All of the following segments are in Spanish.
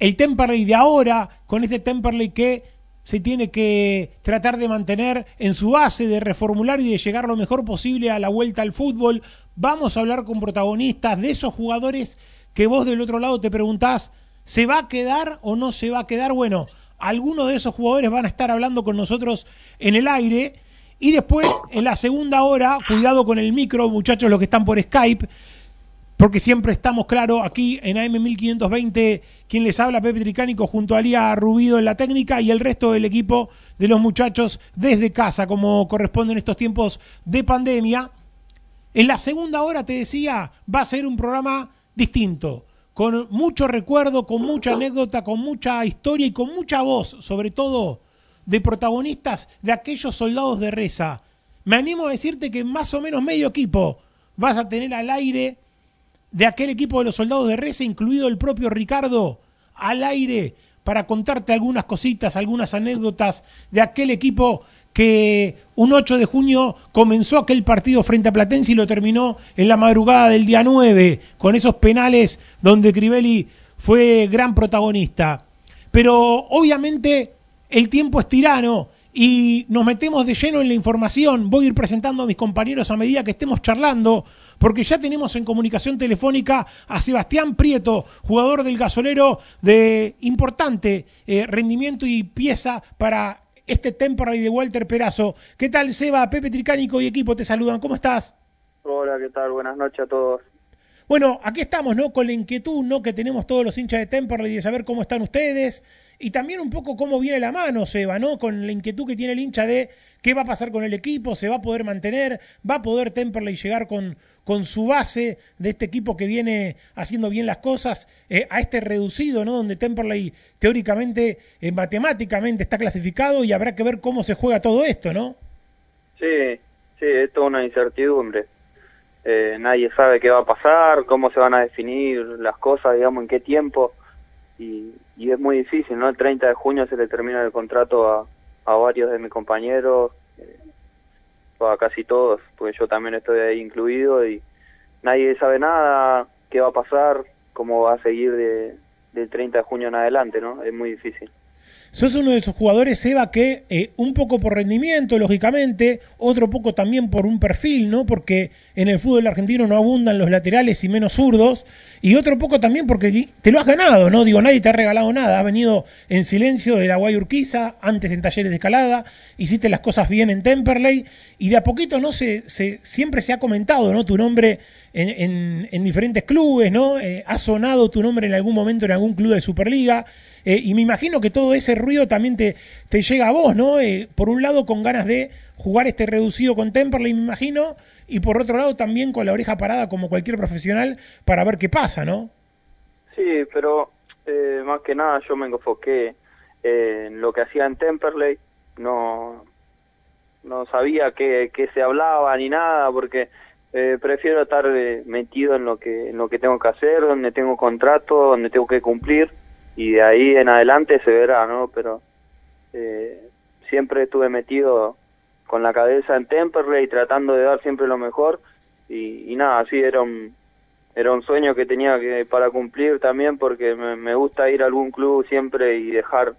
el Temperley de ahora, con este Temperley que se tiene que tratar de mantener en su base, de reformular y de llegar lo mejor posible a la vuelta al fútbol. Vamos a hablar con protagonistas de esos jugadores que vos del otro lado te preguntás, ¿se va a quedar o no se va a quedar? Bueno, algunos de esos jugadores van a estar hablando con nosotros en el aire. Y después, en la segunda hora, cuidado con el micro, muchachos, los que están por Skype, porque siempre estamos, claro, aquí en AM1520, quien les habla, Pepe Tricánico, junto a Lía Rubido en la técnica y el resto del equipo de los muchachos desde casa, como corresponde en estos tiempos de pandemia. En la segunda hora, te decía, va a ser un programa distinto, con mucho recuerdo, con mucha anécdota, con mucha historia y con mucha voz, sobre todo de protagonistas de aquellos soldados de reza. Me animo a decirte que más o menos medio equipo vas a tener al aire de aquel equipo de los soldados de Reza, incluido el propio Ricardo, al aire para contarte algunas cositas, algunas anécdotas de aquel equipo que un 8 de junio comenzó aquel partido frente a Platense y lo terminó en la madrugada del día 9, con esos penales donde Crivelli fue gran protagonista. Pero obviamente el tiempo es tirano y nos metemos de lleno en la información. Voy a ir presentando a mis compañeros a medida que estemos charlando porque ya tenemos en comunicación telefónica a Sebastián Prieto, jugador del gasolero de importante eh, rendimiento y pieza para este Temporary de Walter Perazo. ¿Qué tal, Seba? Pepe Tricánico y equipo te saludan. ¿Cómo estás? Hola, ¿qué tal? Buenas noches a todos. Bueno, aquí estamos, ¿no? Con la inquietud, ¿no? Que tenemos todos los hinchas de Temperley de saber cómo están ustedes y también un poco cómo viene la mano, Seba, ¿no? Con la inquietud que tiene el hincha de qué va a pasar con el equipo, se va a poder mantener, va a poder Temperley llegar con, con su base de este equipo que viene haciendo bien las cosas eh, a este reducido, ¿no? Donde Temperley teóricamente, eh, matemáticamente está clasificado y habrá que ver cómo se juega todo esto, ¿no? Sí, sí, es toda una incertidumbre. Eh, nadie sabe qué va a pasar, cómo se van a definir las cosas, digamos, en qué tiempo. Y, y es muy difícil, ¿no? El 30 de junio se le termina el contrato a, a varios de mis compañeros, eh, a casi todos, porque yo también estoy ahí incluido y nadie sabe nada, qué va a pasar, cómo va a seguir de, del 30 de junio en adelante, ¿no? Es muy difícil. Sos uno de esos jugadores, Eva, que eh, un poco por rendimiento, lógicamente, otro poco también por un perfil, ¿no? Porque en el fútbol argentino no abundan los laterales y menos zurdos, y otro poco también porque te lo has ganado, ¿no? Digo, nadie te ha regalado nada, has venido en silencio de la Guay Urquiza, antes en talleres de escalada, hiciste las cosas bien en Temperley, y de a poquito, ¿no? Se, se siempre se ha comentado, ¿no? Tu nombre en, en, diferentes clubes, ¿no? Eh, ha sonado tu nombre en algún momento en algún club de Superliga, eh, y me imagino que todo ese ruido también te, te llega a vos, ¿no? Eh, por un lado con ganas de jugar este reducido con Temperley, me imagino, y por otro lado también con la oreja parada como cualquier profesional para ver qué pasa, ¿no? Sí, pero eh, más que nada yo me enfoqué en lo que hacía en Temperley, no no sabía qué, qué se hablaba ni nada porque prefiero estar metido en lo que en lo que tengo que hacer, donde tengo contrato, donde tengo que cumplir y de ahí en adelante se verá, ¿no? Pero eh, siempre estuve metido con la cabeza en Temperley tratando de dar siempre lo mejor y, nada, así era un era un sueño que tenía que para cumplir también porque me, gusta ir a algún club siempre y dejar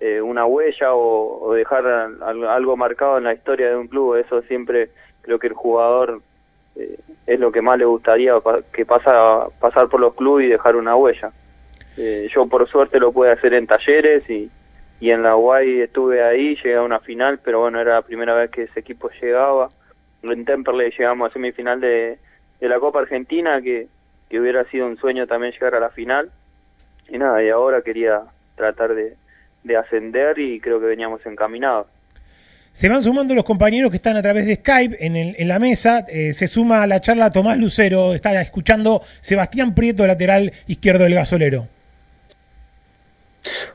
eh, una huella o, dejar algo marcado en la historia de un club, eso siempre creo que el jugador eh, es lo que más le gustaría que pasa pasar por los clubes y dejar una huella. Eh, yo por suerte lo pude hacer en talleres y, y en la UAI estuve ahí, llegué a una final, pero bueno, era la primera vez que ese equipo llegaba. En Temperley llegamos a semifinal de, de la Copa Argentina, que, que hubiera sido un sueño también llegar a la final. Y nada, y ahora quería tratar de, de ascender y creo que veníamos encaminados. Se van sumando los compañeros que están a través de Skype en, el, en la mesa. Eh, se suma a la charla Tomás Lucero. Está escuchando Sebastián Prieto, lateral izquierdo del gasolero.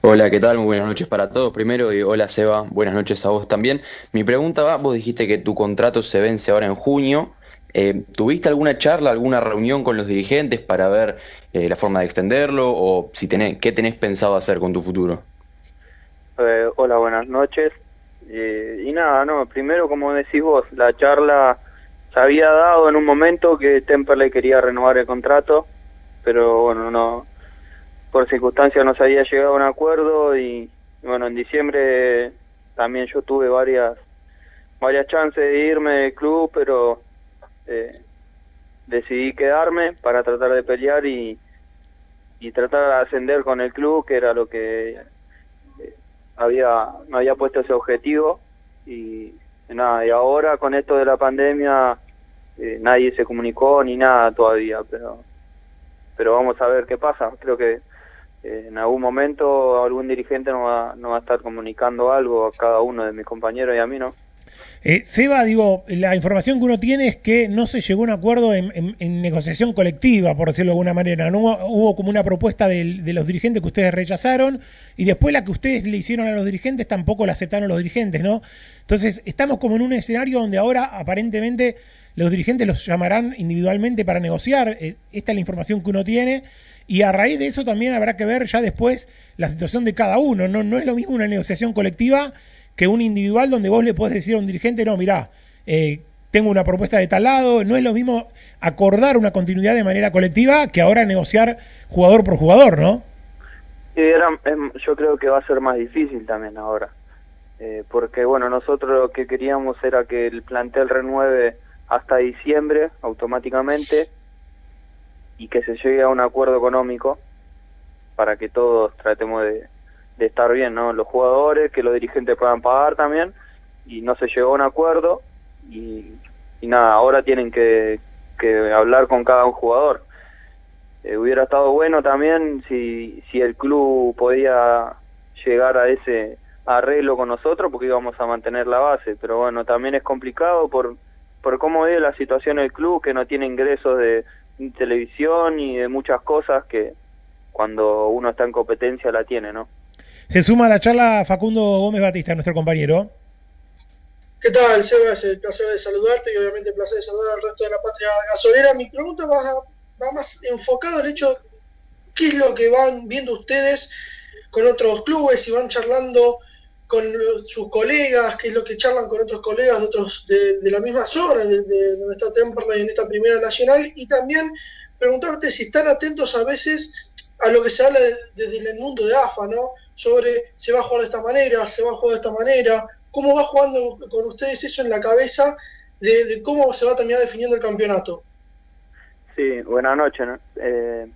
Hola, ¿qué tal? Muy buenas noches para todos. Primero, y hola Seba, buenas noches a vos también. Mi pregunta va, vos dijiste que tu contrato se vence ahora en junio. Eh, ¿Tuviste alguna charla, alguna reunión con los dirigentes para ver eh, la forma de extenderlo o si tenés, qué tenés pensado hacer con tu futuro? Eh, hola, buenas noches. y nada, no, primero como decís vos, la charla se había dado en un momento que Temperley quería renovar el contrato, pero bueno, no, por circunstancias no se había llegado a un acuerdo y, bueno, en diciembre también yo tuve varias varias chances de irme del club, pero eh, decidí quedarme para tratar de pelear y, y tratar de ascender con el club, que era lo que eh, había me había puesto ese objetivo y nada, y ahora con esto de la pandemia eh, nadie se comunicó ni nada todavía, pero pero vamos a ver qué pasa. Creo que eh, en algún momento algún dirigente nos va, nos va a estar comunicando algo a cada uno de mis compañeros y a mí no. Eh, Seba, digo, la información que uno tiene es que no se llegó a un acuerdo en, negociación colectiva, por decirlo de alguna manera. No hubo, como una propuesta de, los dirigentes que ustedes rechazaron y después la que ustedes le hicieron a los dirigentes tampoco la aceptaron los dirigentes, ¿no? Entonces, estamos como en un escenario donde ahora aparentemente los dirigentes los llamarán individualmente para negociar. Eh, esta es la información que uno tiene. Y a raíz de eso también habrá que ver ya después la situación de cada uno. No, no es lo mismo una negociación colectiva que un individual donde vos le podés decir a un dirigente, no, mirá, eh, tengo una propuesta de tal lado. No es lo mismo acordar una continuidad de manera colectiva que ahora negociar jugador por jugador, ¿no? yo creo que va a ser más difícil también ahora. Eh, porque, bueno, nosotros lo que queríamos era que el plantel renueve hasta diciembre automáticamente y que se llegue a un acuerdo económico para que todos tratemos de, estar bien, ¿no? Los jugadores, que los dirigentes puedan pagar también y no se llegó a un acuerdo y, nada, ahora tienen que, que hablar con cada un jugador. Eh, hubiera estado bueno también si, si el club podía llegar a ese arreglo con nosotros porque íbamos a mantener la base, pero bueno, también es complicado por por cómo ve la situación del club, que no tiene ingresos de televisión y de muchas cosas que cuando uno está en competencia la tiene, ¿no? Se suma a la charla Facundo Gómez Batista, nuestro compañero. ¿Qué tal, Seba? Es el placer de saludarte y obviamente el placer de saludar al resto de la patria gasolera. Mi pregunta va, va más enfocada al hecho, ¿qué es lo que van viendo ustedes con otros clubes y van charlando con sus colegas, qué es lo que charlan con otros colegas de otros de, la misma zona, de, donde está Temperley en esta primera nacional, y también preguntarte si están atentos a veces a lo que se habla desde el mundo de AFA, ¿no? Sobre se va a jugar de esta manera, se va a jugar de esta manera, cómo va jugando con ustedes eso en la cabeza de, cómo se va a terminar definiendo el campeonato. Sí, buenas noches. Eh,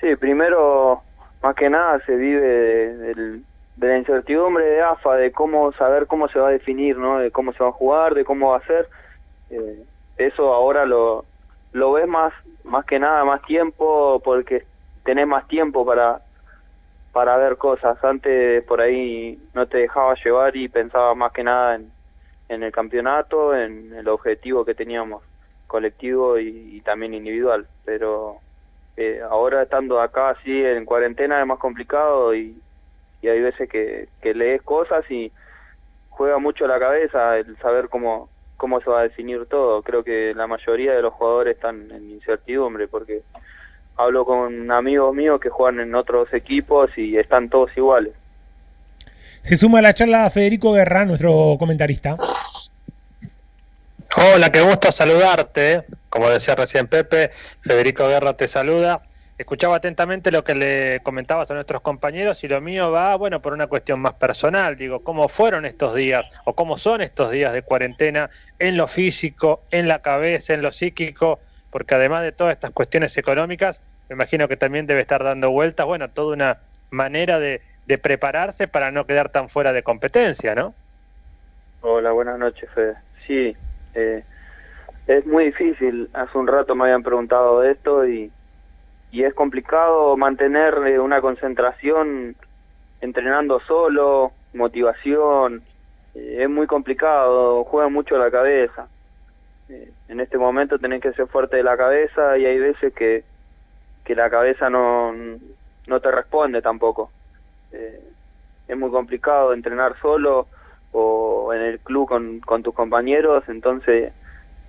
sí, primero, más que nada se vive del de la incertidumbre de AFA, de cómo saber cómo se va a definir, ¿no? De cómo se va a jugar, de cómo va a ser. Eh, eso ahora lo, lo ves más, más que nada, más tiempo, porque tenés más tiempo para, para ver cosas. Antes por ahí no te dejaba llevar y pensaba más que nada en, en el campeonato, en el objetivo que teníamos colectivo y, también individual. Pero eh, ahora estando acá así en cuarentena es más complicado y y hay veces que, que lees cosas y juega mucho la cabeza el saber cómo, cómo se va a definir todo. Creo que la mayoría de los jugadores están en incertidumbre porque hablo con amigos míos que juegan en otros equipos y están todos iguales. Se suma a la charla Federico Guerra, nuestro comentarista. Hola, qué gusto saludarte. Como decía recién Pepe, Federico Guerra te saluda escuchaba atentamente lo que le comentabas a nuestros compañeros y lo mío va, bueno, por una cuestión más personal, digo, ¿cómo fueron estos días o cómo son estos días de cuarentena en lo físico, en la cabeza, en lo psíquico? Porque además de todas estas cuestiones económicas, me imagino que también debe estar dando vueltas, bueno, toda una manera de, prepararse para no quedar tan fuera de competencia, ¿no? Hola, buenas noches, Fede. Sí, eh, es muy difícil. Hace un rato me habían preguntado de esto y y es complicado mantener eh, una concentración entrenando solo, motivación, eh, es muy complicado, juega mucho la cabeza. Eh, en este momento tenés que ser fuerte de la cabeza y hay veces que, que la cabeza no, no te responde tampoco. es muy complicado entrenar solo o en el club con, con tus compañeros, entonces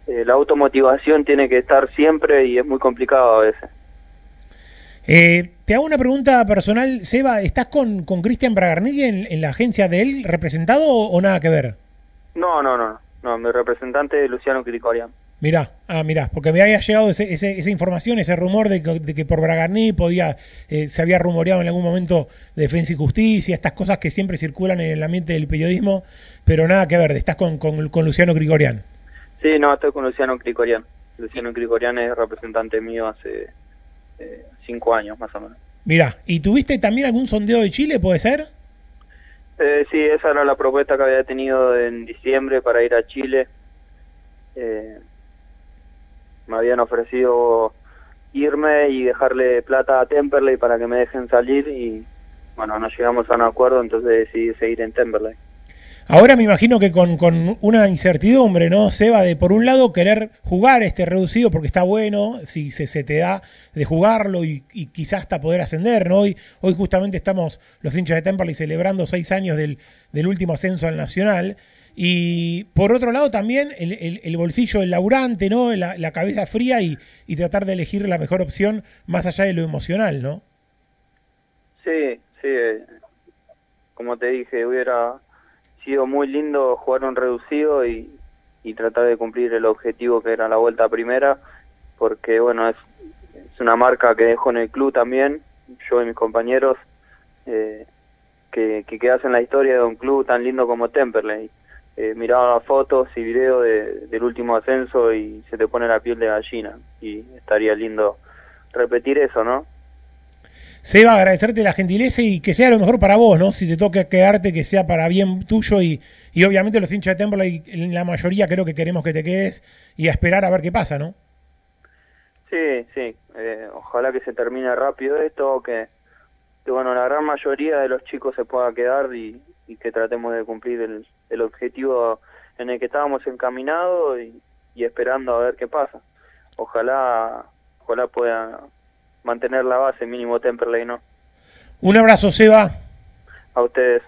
la automotivación tiene que estar siempre y es muy complicado a veces. Eh, te hago una pregunta personal, Seba, ¿estás con Cristian Bragarnigui en, la agencia de él representado o, nada que ver? No, no, no, no, mi representante es Luciano Cricorian. Mirá, ah, mirá, porque me había llegado ese, esa información, ese rumor de que, por Bragarni podía, eh, se había rumoreado en algún momento Defensa y Justicia, estas cosas que siempre circulan en el ambiente del periodismo, pero nada que ver, estás con, con, Luciano Grigorian. Sí, no, estoy con Luciano Grigorian. Luciano Grigorian es representante mío hace eh, cinco años más o menos. Mirá, ¿y tuviste también algún sondeo de Chile, puede ser? Eh, sí, esa era la propuesta que había tenido en diciembre para ir a Chile. Eh, me habían ofrecido irme y dejarle plata a Temperley para que me dejen salir y bueno, no llegamos a un acuerdo, entonces decidí seguir en Temperley. Ahora me imagino que con, con, una incertidumbre, ¿no, Seba? De por un lado querer jugar este reducido porque está bueno, si se, se te da de jugarlo y, quizás hasta poder ascender, ¿no? Hoy, hoy justamente estamos los hinchas de Temperley celebrando seis años del, último ascenso al Nacional y por otro lado también el, el, bolsillo del laburante, ¿no? La, cabeza fría y, y, tratar de elegir la mejor opción más allá de lo emocional, ¿no? Sí, sí. Como te dije, hubiera sido muy lindo jugar un reducido y, y tratar de cumplir el objetivo que era la vuelta primera, porque bueno, es, es una marca que dejo en el club también, yo y mis compañeros, eh, que, que quedas en la historia de un club tan lindo como Temperley eh, miraba fotos y videos del último ascenso y se te pone la piel de gallina. Y estaría lindo repetir eso, ¿no? Seba, agradecerte la gentileza y que sea lo mejor para vos, ¿no? Si te toca quedarte, que sea para bien tuyo y, y obviamente los hinchas de Temple, en la mayoría creo que queremos que te quedes y esperar a ver qué pasa, ¿no? Sí, sí. Eh, ojalá que se termine rápido esto, que, que, bueno, la gran mayoría de los chicos se pueda quedar y, y que tratemos de cumplir el, el objetivo en el que estábamos encaminados y, esperando a ver qué pasa. Ojalá, ojalá pueda mantener la base mínimo Temperley, ¿no? Un abrazo, Seba. A ustedes.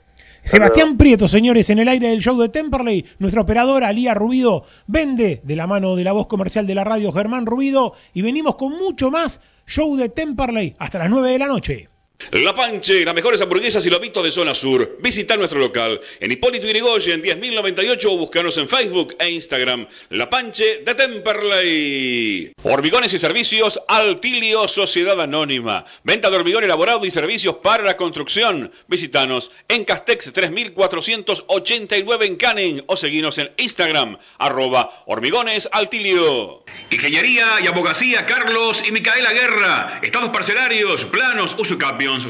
Sebastián Prieto, señores, en el aire del show de Temperley, nuestra operadora Lía Rubido vende de la mano de la voz comercial de la radio Germán Rubido y venimos con mucho más show de Temperley hasta las 9 de la noche. La Panche, las mejores hamburguesas y lobitos de zona sur. Visita nuestro local en Hipólito Yrigoyen 10.098 o búscanos en Facebook e Instagram. La Panche de Temperley. Hormigones y servicios Altilio Sociedad Anónima. Venta de hormigón elaborado y servicios para la construcción. Visítanos en Castex 3489 en Canning o seguinos en Instagram arroba hormigones altilio. Ingeniería y abogacía Carlos y Micaela Guerra. Estados parcelarios, planos,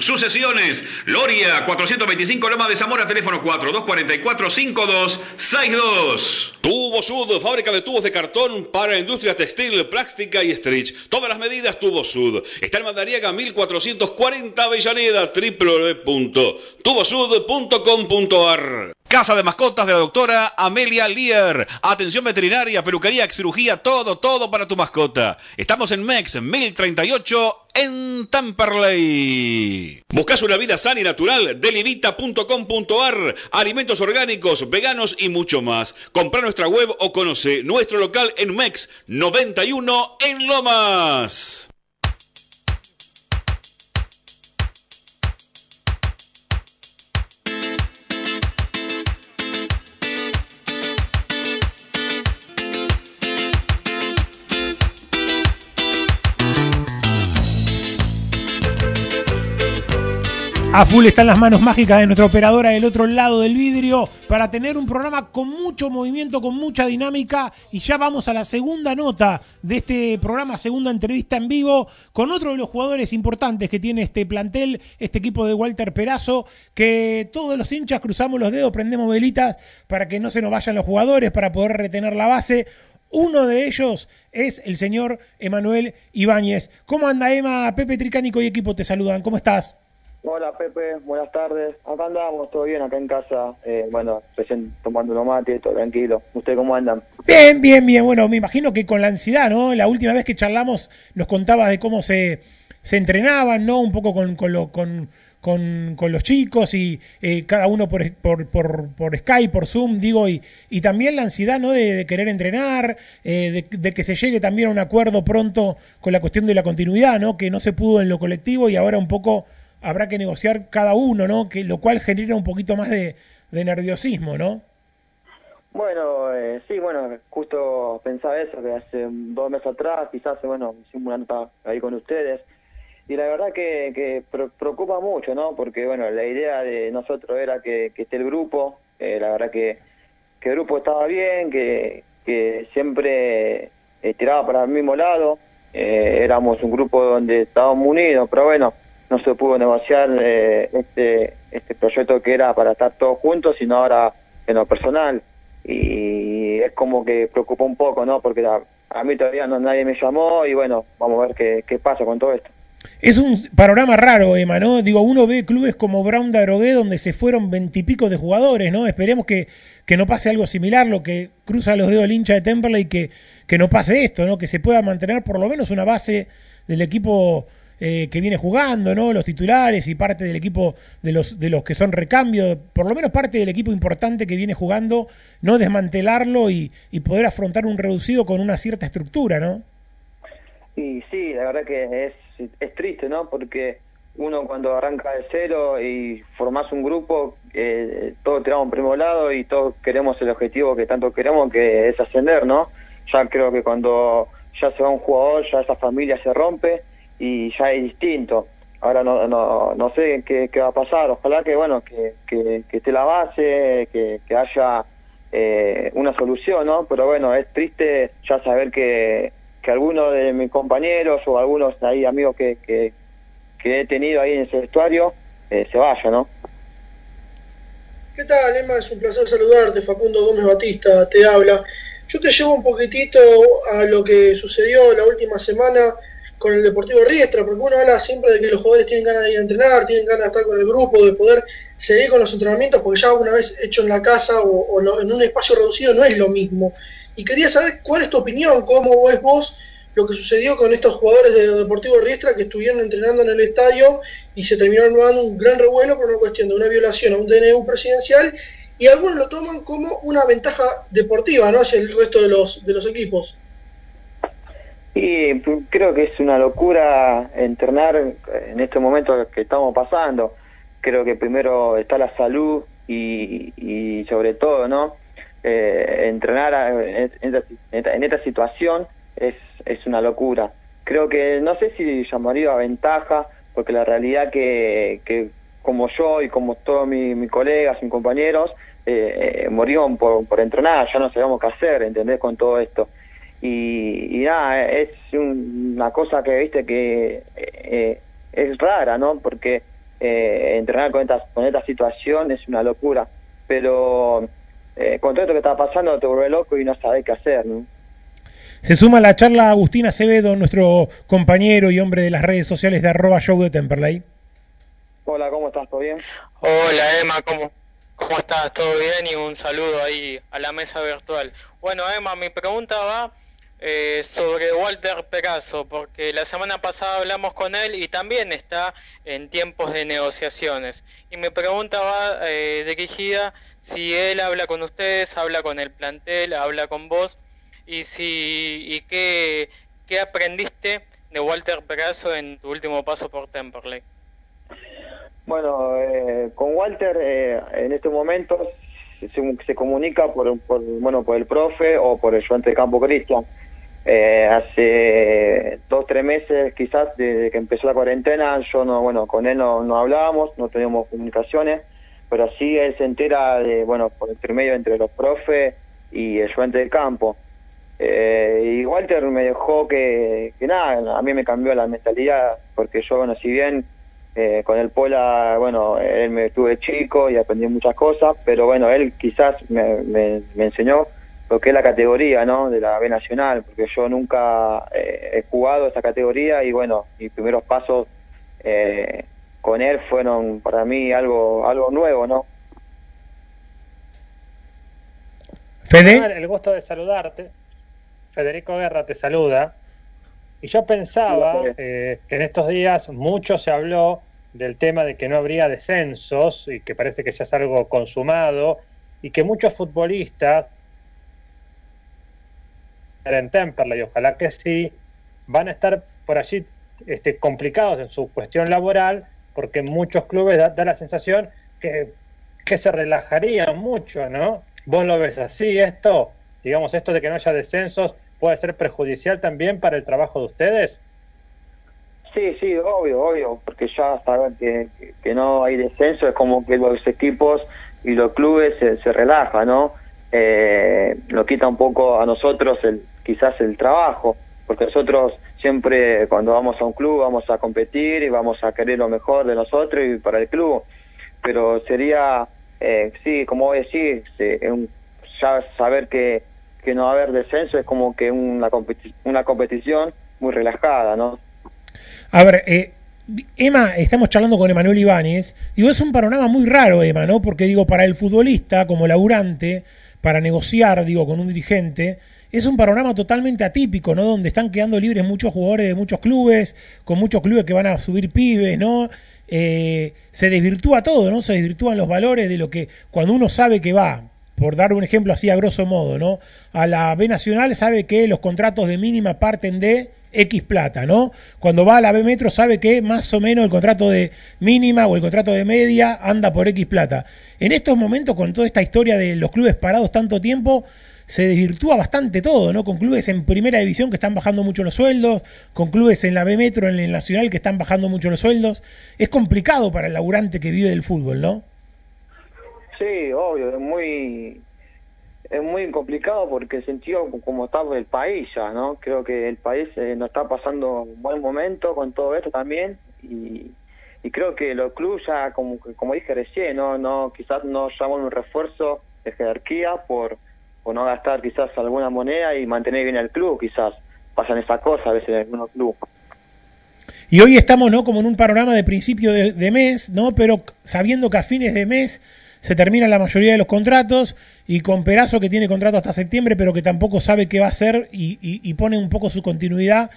sucesiones. Loria, 425 Loma de Zamora, teléfono 4244-5262. Tubo Sud, fábrica de tubos de cartón para industria textil, plástica y stretch. Todas las medidas Tubo Sud. Está en Mandariaga 1440 Avellaneda, www.tubosud.com.ar. Casa de mascotas de la doctora Amelia Lear. Atención veterinaria, peluquería, cirugía, todo, todo para tu mascota. Estamos en MEX 1038 en Tamperley. Buscas una vida sana y natural, delivita.com.ar, alimentos orgánicos, veganos y mucho más. Compra nuestra web o conoce nuestro local en MEX 91 en Lomas. A full están las manos mágicas de nuestra operadora del otro lado del vidrio para tener un programa con mucho movimiento, con mucha dinámica. Y ya vamos a la segunda nota de este programa, segunda entrevista en vivo, con otro de los jugadores importantes que tiene este plantel, este equipo de Walter Perazo, que todos los hinchas cruzamos los dedos, prendemos velitas para que no se nos vayan los jugadores, para poder retener la base. Uno de ellos es el señor Emanuel Ibáñez. ¿Cómo anda Emma? Pepe Tricánico y equipo te saludan. ¿Cómo estás? Hola Pepe, buenas tardes. Acá andamos, todo bien, acá en casa. Eh, bueno, recién tomando unos mate, todo tranquilo. ¿Ustedes cómo andan? Bien, bien, bien. Bueno, me imagino que con la ansiedad, ¿no? La última vez que charlamos nos contabas de cómo se, se entrenaban, ¿no? Un poco con, con, lo, con, con, los chicos y eh, cada uno por, por, por, por, Skype, por Zoom, digo, y, y también la ansiedad, ¿no? De, querer entrenar, eh, de, de, que se llegue también a un acuerdo pronto con la cuestión de la continuidad, ¿no? Que no se pudo en lo colectivo y ahora un poco habrá que negociar cada uno, ¿no? Que, lo cual genera un poquito más de, nerviosismo, ¿no? Bueno, eh, sí, bueno, justo pensaba eso, que hace dos meses atrás quizás, bueno, hicimos una nota ahí con ustedes, y la verdad que, que preocupa mucho, ¿no? Porque, bueno, la idea de nosotros era que, esté el grupo, eh, la verdad que, que el grupo estaba bien, que, que siempre eh, tiraba para el mismo lado, eh, éramos un grupo donde estábamos unidos, pero bueno, no se pudo negociar eh, este, este proyecto que era para estar todos juntos, sino ahora en lo personal. Y es como que preocupa un poco, ¿no? Porque a, mí todavía no nadie me llamó y bueno, vamos a ver qué, qué pasa con todo esto. Es un panorama raro, Emma, ¿no? Digo, uno ve clubes como Brown Darogué donde se fueron veintipico de jugadores, ¿no? Esperemos que, que no pase algo similar, lo que cruza los dedos el hincha de Temperley, que, que no pase esto, ¿no? Que se pueda mantener por lo menos una base del equipo eh, que viene jugando, ¿no? Los titulares y parte del equipo de los, de los que son recambio, por lo menos parte del equipo importante que viene jugando, no desmantelarlo y, y poder afrontar un reducido con una cierta estructura, ¿no? Y sí, la verdad que es, es triste, ¿no? Porque uno cuando arranca de cero y formás un grupo, eh, todos tiramos un primer lado y todos queremos el objetivo que tanto queremos, que es ascender, ¿no? Ya creo que cuando ya se va un jugador, ya esa familia se rompe y ya es distinto. Ahora no, no, no sé qué, qué va a pasar, ojalá que bueno que, que, esté la base, que, que haya eh, una solución, ¿no? Pero bueno, es triste ya saber que, que algunos de mis compañeros o algunos ahí amigos que, que, que he tenido ahí en ese vestuario eh, se vayan, ¿no? ¿Qué tal, Emma? Es un placer saludarte. Facundo Gómez Batista te habla. Yo te llevo un poquitito a lo que sucedió la última semana con el Deportivo Riestra, porque uno habla siempre de que los jugadores tienen ganas de ir a entrenar, tienen ganas de estar con el grupo, de poder seguir con los entrenamientos, porque ya una vez hecho en la casa o, en un espacio reducido no es lo mismo. Y quería saber cuál es tu opinión, cómo ves vos lo que sucedió con estos jugadores de Deportivo Riestra que estuvieron entrenando en el estadio y se terminaron dando un gran revuelo por una cuestión de una violación a un DNU presidencial y algunos lo toman como una ventaja deportiva ¿no? hacia el resto de los, de los equipos. Y creo que es una locura entrenar en este momento que estamos pasando. Creo que primero está la salud y, y sobre todo, ¿no? Eh, entrenar en, en, esta, situación es, es una locura. Creo que no sé si llamaría a ventaja, porque la realidad que, que como yo y como todos mis, colegas, mis compañeros, eh, eh por, por entrenar, ya no sabemos qué hacer, ¿entendés? Con todo esto y, nada, es una cosa que, viste, que eh, es rara, ¿no? Porque eh, entrenar con esta, con esta situación es una locura, pero eh, con todo esto que está pasando te vuelve loco y no sabes qué hacer, ¿no? Se suma a la charla Agustín Acevedo, nuestro compañero y hombre de las redes sociales de arroba show de Temperley. Hola, ¿cómo estás? ¿Todo bien? Hola, Emma, ¿cómo, ¿cómo estás? ¿Todo bien? Y un saludo ahí a la mesa virtual. Bueno, Emma, mi pregunta va eh, sobre Walter Pegaso, porque la semana pasada hablamos con él y también está en tiempos de negociaciones. Y mi pregunta va eh, dirigida si él habla con ustedes, habla con el plantel, habla con vos, y si y qué, qué aprendiste de Walter Pegaso en tu último paso por Temperley. Bueno, eh, con Walter en este momento se, se comunica por, por, bueno por el profe o por el ayudante de campo Cristian eh, hace dos, tres meses quizás desde que empezó la cuarentena, yo no, bueno, con él no, no hablábamos, no teníamos comunicaciones, pero sí él se entera de, bueno, por intermedio entre los profes y el fuente de campo. Eh, y Walter me dejó que, que nada, a mí me cambió la mentalidad, porque yo, bueno, si bien eh, con el Pola, bueno, él me estuve chico y aprendí muchas cosas, pero bueno, él quizás me, me, me enseñó lo que es la categoría ¿no? de la B Nacional, porque yo nunca eh, he jugado esa categoría y bueno, mis primeros pasos eh, con él fueron para mí algo algo nuevo, ¿no? Fede. El gusto de saludarte. Federico Guerra te saluda. Y yo pensaba eh, que en estos días mucho se habló del tema de que no habría descensos y que parece que ya es algo consumado y que muchos futbolistas en Temperley, ojalá que sí, van a estar por allí este, complicados en su cuestión laboral, porque muchos clubes da, la sensación que, que se relajarían mucho, ¿no? ¿Vos lo ves así esto? Digamos, esto de que no haya descensos puede ser perjudicial también para el trabajo de ustedes. Sí, sí, obvio, obvio, porque ya saben que, que no hay descenso, es como que los equipos y los clubes se, se relajan, ¿no? Eh, lo quita un poco a nosotros el, quizás el trabajo, porque nosotros siempre cuando vamos a un club vamos a competir y vamos a querer lo mejor de nosotros y para el club, pero sería, eh, sí, como decís, ya saber que, que no va a haber descenso es como que una, una competición muy relajada, ¿no? A ver, eh, Emma, estamos charlando con Emanuel Ibáñez. Digo, es un panorama muy raro, Emma, ¿no? Porque digo, para el futbolista, como laburante, para negociar, digo, con un dirigente, es un panorama totalmente atípico, ¿no? Donde están quedando libres muchos jugadores de muchos clubes, con muchos clubes que van a subir pibes, ¿no? Eh, se desvirtúa todo, ¿no? Se desvirtúan los valores de lo que cuando uno sabe que va, por dar un ejemplo así a grosso modo, ¿no? A la B Nacional sabe que los contratos de mínima parten de X plata, ¿no? Cuando va a la B Metro sabe que más o menos el contrato de mínima o el contrato de media anda por X plata. En estos momentos, con toda esta historia de los clubes parados tanto tiempo, se desvirtúa bastante todo, ¿no? Con clubes en primera división que están bajando mucho los sueldos, con clubes en la B Metro, en el Nacional que están bajando mucho los sueldos. Es complicado para el laburante que vive del fútbol, ¿no? Sí, obvio, es muy es muy complicado porque el sentido como está el país ya, ¿no? Creo que el país eh, nos está pasando un buen momento con todo esto también y, y creo que los clubes ya, como, como dije recién, no, no quizás no llaman un refuerzo de jerarquía por, no gastar quizás alguna moneda y mantener bien el club, quizás pasan esas cosas a veces en algunos clubes. Y hoy estamos, ¿no? Como en un panorama de principio de, de mes, ¿no? Pero sabiendo que a fines de mes se terminan la mayoría de los contratos y con Perazo que tiene contrato hasta septiembre pero que tampoco sabe qué va a hacer y, pone un poco su continuidad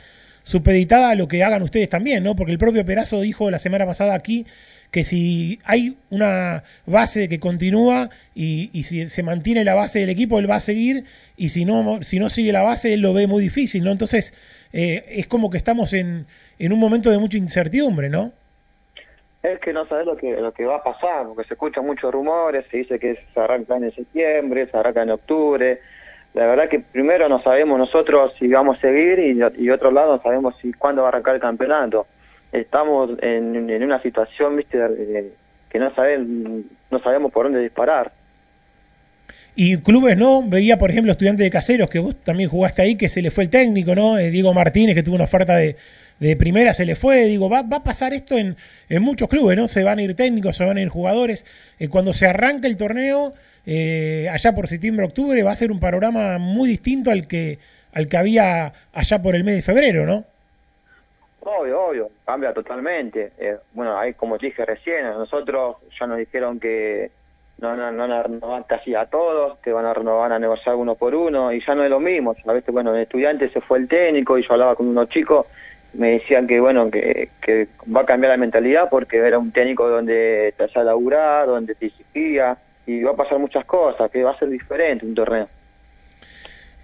supeditada a lo que hagan ustedes también, ¿no? Porque el propio Perazo dijo la semana pasada aquí que si hay una base que continúa y, si se mantiene la base del equipo, él va a seguir y si no, si no sigue la base, él lo ve muy difícil, ¿no? Entonces, eh, es como que estamos en, en un momento de mucha incertidumbre, ¿no? es que no sabes lo que lo que va a pasar, porque se escuchan muchos rumores, se dice que se arranca en septiembre, se arranca en octubre. La verdad que primero no sabemos nosotros si vamos a seguir y, y otro lado no sabemos si cuándo va a arrancar el campeonato. Estamos en, en una situación, viste, que no sabemos, no sabemos por dónde disparar. Y clubes, ¿no? Veía, por ejemplo, estudiantes de caseros, que vos también jugaste ahí, que se le fue el técnico, ¿no? Eh, Diego Martínez, que tuvo una oferta de, de primera se le fue, digo, va, va a pasar esto en, en, muchos clubes, ¿no? Se van a ir técnicos, se van a ir jugadores. Eh, cuando se arranca el torneo, eh, allá por septiembre, octubre, va a ser un panorama muy distinto al que, al que había allá por el mes de febrero, ¿no? Obvio, obvio, cambia totalmente. Eh, bueno, ahí como dije recién, nosotros ya nos dijeron que no, no, no van a renovar casi a todos, que van a renovar, a negociar uno por uno, y ya no es lo mismo. A bueno, el estudiante se fue el técnico y yo hablaba con unos chicos me decían que bueno que, que va a cambiar la mentalidad porque era un técnico donde te hacía laburar, donde te exigía y va a pasar muchas cosas, que va a ser diferente un torneo.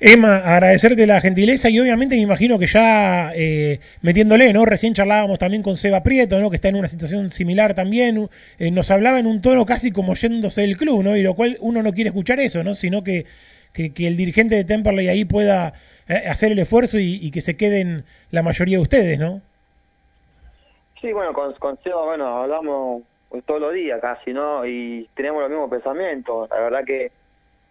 Emma, agradecerte la gentileza y obviamente me imagino que ya eh, metiéndole, ¿no? Recién charlábamos también con Seba Prieto, ¿no? Que está en una situación similar también. Eh, nos hablaba en un tono casi como yéndose del club, ¿no? Y lo cual uno no quiere escuchar eso, ¿no? Sino que, que, el dirigente de Temperley ahí pueda eh, hacer el esfuerzo y, que se queden la mayoría de ustedes, ¿no? Sí, bueno, con, con Seba, bueno, hablamos todos los días casi, ¿no? Y tenemos los mismos pensamientos. La verdad que,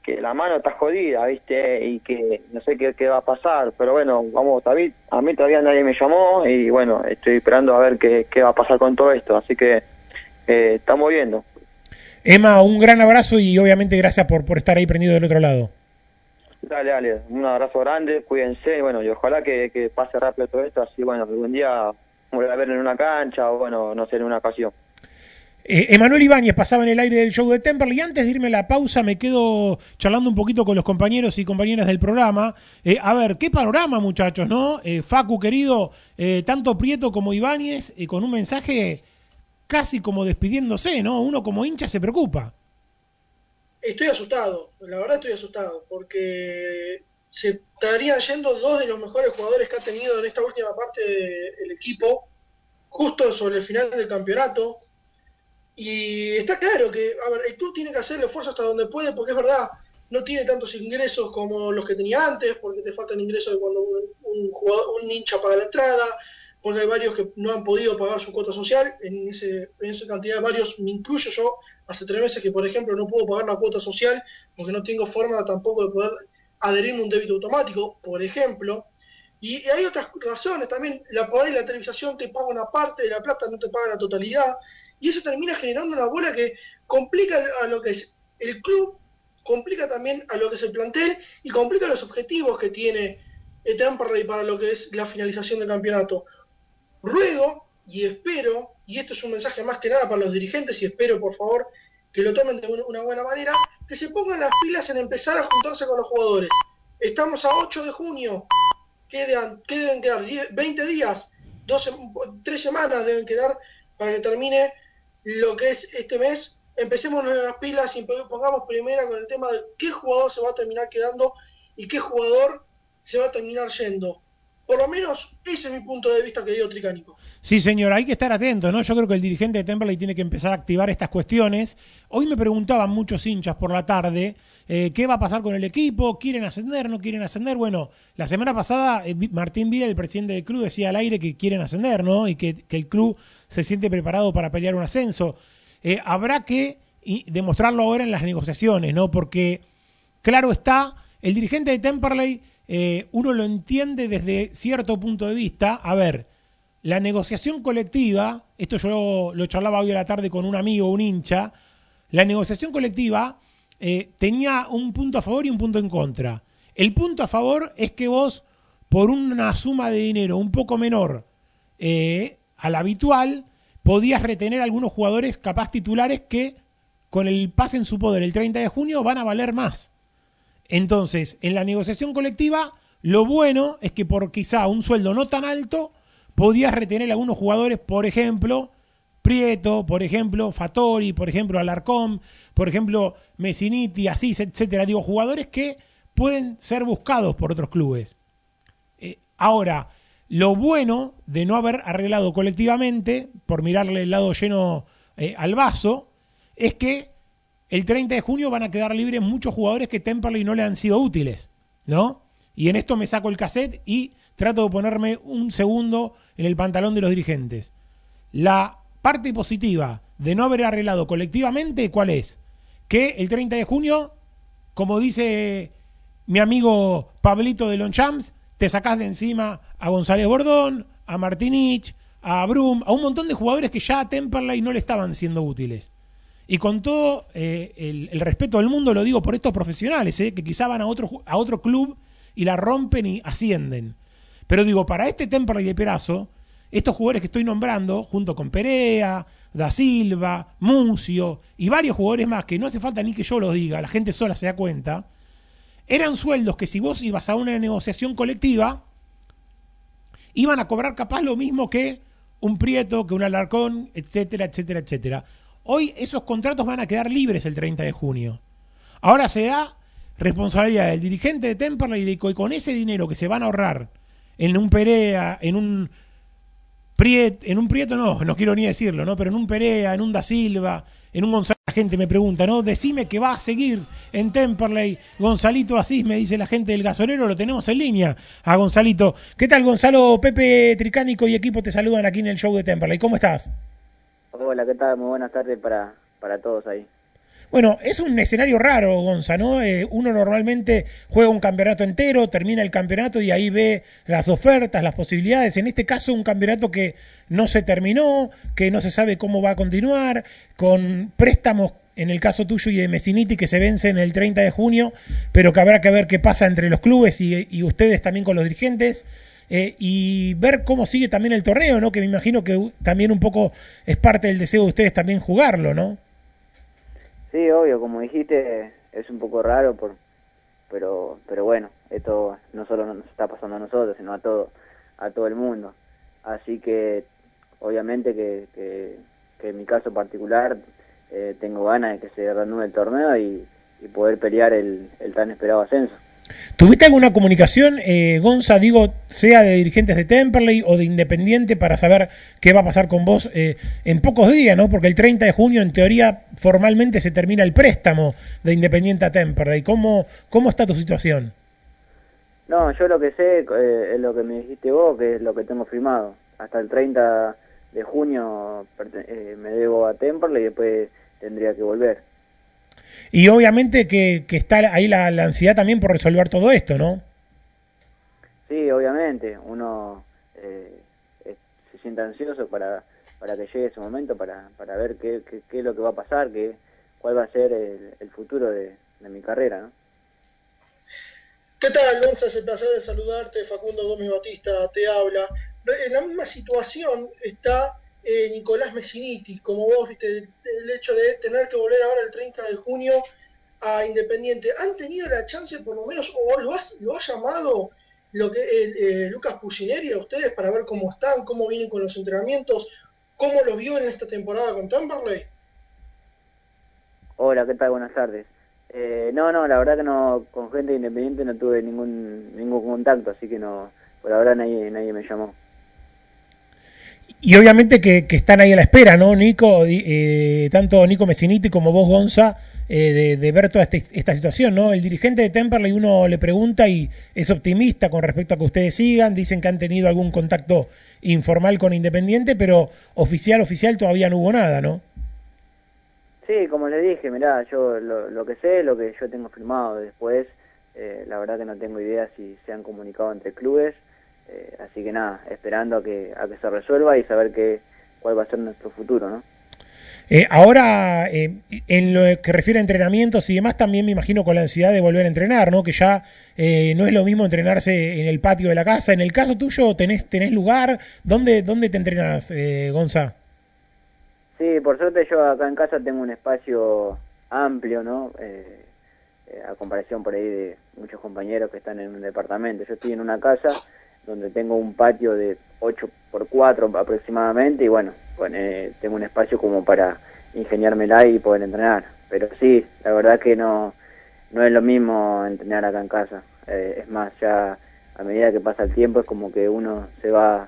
que la mano está jodida, ¿viste? Y que no sé qué, qué va a pasar. Pero bueno, vamos, David, a mí todavía nadie me llamó y bueno, estoy esperando a ver qué, qué va a pasar con todo esto. Así que eh, estamos viendo. Emma, un gran abrazo y obviamente gracias por, por estar ahí prendido del otro lado. Dale, dale, un abrazo grande, cuídense, bueno, y ojalá que, que pase rápido todo esto, así, bueno, algún día volver a ver en una cancha o, bueno, no sé, en una ocasión. Eh, Emanuel Ibáñez pasaba en el aire del show de Temperley y antes de irme a la pausa me quedo charlando un poquito con los compañeros y compañeras del programa. Eh, a ver, qué panorama muchachos, ¿no? Eh, Facu querido, tanto Prieto como Ibáñez, con un mensaje casi como despidiéndose, ¿no? Uno como hincha se preocupa estoy asustado, la verdad estoy asustado, porque se estarían yendo dos de los mejores jugadores que ha tenido en esta última parte del equipo, justo sobre el final del campeonato. Y está claro que, a ver, el club tiene que hacer el esfuerzo hasta donde puede, porque es verdad, no tiene tantos ingresos como los que tenía antes, porque te faltan ingresos de cuando un, jugador, un hincha paga la entrada, porque hay varios que no han podido pagar su cuota social, en, ese, en esa cantidad varios, me incluyo yo, hace tres meses que por ejemplo no puedo pagar la cuota social porque no tengo forma tampoco de poder adherirme a un débito automático, por ejemplo, y hay otras razones también, la por y la televisación te paga una parte de la plata, no te paga la totalidad, y eso termina generando una bola que complica a lo que es el club, complica también a lo que es el plantel y complica los objetivos que tiene Temperley para lo que es la finalización del campeonato. Ruego y espero, y esto es un mensaje más que nada para los dirigentes y espero por favor que lo tomen de una buena manera, que se pongan las pilas en empezar a juntarse con los jugadores. Estamos a 8 de junio, quedan, deben quedar 20 días, 12, 3 semanas deben quedar para que termine lo que es este mes. Empecemos en las pilas y pongamos primera con el tema de qué jugador se va a terminar quedando y qué jugador se va a terminar yendo. Por lo menos ese es mi punto de vista que dio Tricánico. Sí, señor, hay que estar atento, ¿no? Yo creo que el dirigente de Temperley tiene que empezar a activar estas cuestiones. Hoy me preguntaban muchos hinchas por la tarde eh, qué va a pasar con el equipo, quieren ascender, no quieren ascender. Bueno, la semana pasada eh, Martín Villa, el presidente del club, decía al aire que quieren ascender, ¿no? Y que, el club se siente preparado para pelear un ascenso. Eh, habrá que demostrarlo ahora en las negociaciones, ¿no? Porque, claro está, el dirigente de Temperley, uno lo entiende desde cierto punto de vista. A ver, la negociación colectiva, esto yo lo, charlaba hoy a la tarde con un amigo, un hincha, la negociación colectiva eh, tenía un punto a favor y un punto en contra. El punto a favor es que vos, por una suma de dinero un poco menor eh, a la habitual, podías retener algunos jugadores capaz titulares que con el pase en su poder el 30 de junio van a valer más. Entonces, en la negociación colectiva, lo bueno es que por quizá un sueldo no tan alto, podías retener algunos jugadores, por ejemplo, Prieto, por ejemplo, Fatori, por ejemplo, Alarcón, por ejemplo, Messiniti, Asís, etcétera. Digo, jugadores que pueden ser buscados por otros clubes. Eh, ahora, lo bueno de no haber arreglado colectivamente, por mirarle el lado lleno eh, al vaso, es que el 30 de junio van a quedar libres muchos jugadores que Temperley no le han sido útiles, ¿no? Y en esto me saco el cassette y trato de ponerme un segundo en el pantalón de los dirigentes. La parte positiva de no haber arreglado colectivamente, ¿cuál es? Que el 30 de junio, como dice mi amigo Pablito de Lonchamps, te sacás de encima a González Bordón, a Martinich, a Brum, a un montón de jugadores que ya a Temperley no le estaban siendo útiles. Y con todo eh, el, respeto del mundo lo digo por estos profesionales, eh, que quizá van a otro, a otro club y la rompen y ascienden. Pero digo, para este Temperley de Perazo, estos jugadores que estoy nombrando, junto con Perea, Da Silva, Mucio y varios jugadores más, que no hace falta ni que yo los diga, la gente sola se da cuenta, eran sueldos que si vos ibas a una negociación colectiva, iban a cobrar capaz lo mismo que un Prieto, que un Alarcón, etcétera, etcétera, etcétera. Hoy esos contratos van a quedar libres el 30 de junio. Ahora será responsabilidad del dirigente de Temperley y con ese dinero que se van a ahorrar en un Perea, en un Prieto, en un Prieto no, no quiero ni decirlo, ¿no? Pero en un Perea, en un Da Silva, en un Gonzalo, la gente me pregunta, ¿no? Decime que va a seguir en Temperley Gonzalito Asís, me dice la gente del gasolero, lo tenemos en línea a Gonzalito. ¿Qué tal, Gonzalo? Pepe Tricánico y equipo te saludan aquí en el show de Temperley. ¿Cómo estás? Hola, ¿qué tal? Muy buenas tardes para, para todos ahí. Bueno, es un escenario raro, Gonza, ¿no? Eh, uno normalmente juega un campeonato entero, termina el campeonato y ahí ve las ofertas, las posibilidades. En este caso, un campeonato que no se terminó, que no se sabe cómo va a continuar, con préstamos, en el caso tuyo y de Messiniti, que se vencen el 30 de junio, pero que habrá que ver qué pasa entre los clubes y, ustedes también con los dirigentes. Eh, y ver cómo sigue también el torneo, ¿no? Que me imagino que también un poco es parte del deseo de ustedes también jugarlo, ¿no? Sí, obvio, como dijiste, es un poco raro, por, pero pero bueno, esto no solo nos está pasando a nosotros, sino a todo a todo el mundo. Así que obviamente que, que, en mi caso particular eh, tengo ganas de que se reanude el torneo y, poder pelear el, el tan esperado ascenso. ¿Tuviste alguna comunicación, eh, Gonza, digo, sea de dirigentes de Temperley o de Independiente para saber qué va a pasar con vos eh, en pocos días, ¿no? Porque el 30 de junio, en teoría, formalmente se termina el préstamo de Independiente a Temperley. ¿Cómo, cómo está tu situación? No, yo lo que sé eh, es lo que me dijiste vos, que es lo que tengo firmado. Hasta el 30 de junio eh, me debo a Temperley y después tendría que volver. Y obviamente que, que está ahí la, la, ansiedad también por resolver todo esto, ¿no? Sí, obviamente. Uno eh, se siente ansioso para, para que llegue ese momento, para, para ver qué, qué, qué es lo que va a pasar, qué, cuál va a ser el, el futuro de, de, mi carrera, ¿no? ¿Qué tal, Gonza? Es el placer de saludarte. Facundo Gómez Batista te habla. En la misma situación está eh, Nicolás Messiniti, como vos viste, el hecho de tener que volver ahora el 30 de junio a Independiente. ¿Han tenido la chance, por lo menos, o lo, has, lo ha llamado lo que eh, Lucas Pucineri a ustedes para ver cómo están, cómo vienen con los entrenamientos, cómo los vio en esta temporada con Temperley? Hola, ¿qué tal? Buenas tardes. Eh, no, no, la verdad que no, con gente independiente no tuve ningún ningún contacto, así que no, por ahora nadie, nadie me llamó y obviamente que, que, están ahí a la espera, ¿no, Nico? Eh, tanto Nico Messiniti como vos, Gonza, eh, de, ver toda este, esta situación, ¿no? El dirigente de Temperley uno le pregunta y es optimista con respecto a que ustedes sigan, dicen que han tenido algún contacto informal con Independiente, pero oficial, oficial todavía no hubo nada, ¿no? Sí, como le dije, mirá, yo lo, lo que sé, lo que yo tengo firmado después, eh, la verdad que no tengo idea si se han comunicado entre clubes, eh, así que nada, esperando a que, a que se resuelva y saber que, cuál va a ser nuestro futuro, ¿no? Eh, ahora, eh, en lo que refiere a entrenamientos y demás, también me imagino con la ansiedad de volver a entrenar, ¿no? Que ya eh, no es lo mismo entrenarse en el patio de la casa. En el caso tuyo, ¿tenés, tenés lugar? ¿Dónde, dónde te entrenas, eh, Gonza? Sí, por suerte yo acá en casa tengo un espacio amplio, ¿no? Eh, a comparación por ahí de muchos compañeros que están en un departamento. Yo estoy en una casa donde tengo un patio de 8 por 4 aproximadamente y bueno, bueno eh, tengo un espacio como para ingeniármela y poder entrenar. Pero sí, la verdad que no, no es lo mismo entrenar acá en casa. Eh, es más, ya a medida que pasa el tiempo es como que uno se va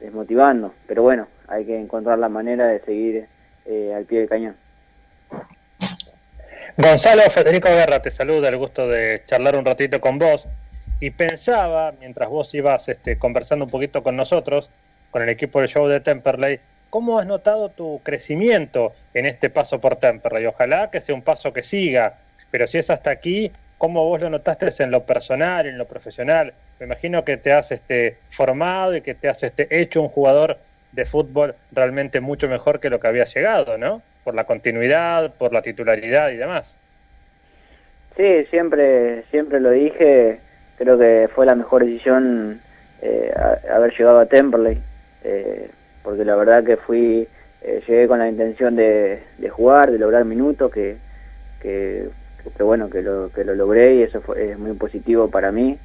desmotivando. Pero bueno, hay que encontrar la manera de seguir eh, al pie del cañón. Gonzalo Federico Guerra te saluda, el gusto de charlar un ratito con vos y pensaba, mientras vos ibas este, conversando un poquito con nosotros, con el equipo del show de Temperley, ¿cómo has notado tu crecimiento en este paso por Temperley? Ojalá que sea un paso que siga, pero si es hasta aquí, ¿cómo vos lo notaste en lo personal, en lo profesional? Me imagino que te has este, formado y que te has este, hecho un jugador de fútbol realmente mucho mejor que lo que había llegado, ¿no? Por la continuidad, por la titularidad y demás. Sí, siempre, siempre lo dije creo que fue la mejor decisión eh, haber llegado a Temperley, eh, porque la verdad que fui, eh, llegué con la intención de, de, jugar, de lograr minutos, que, que, que, bueno, que lo, que lo logré y eso fue, es muy positivo para mí.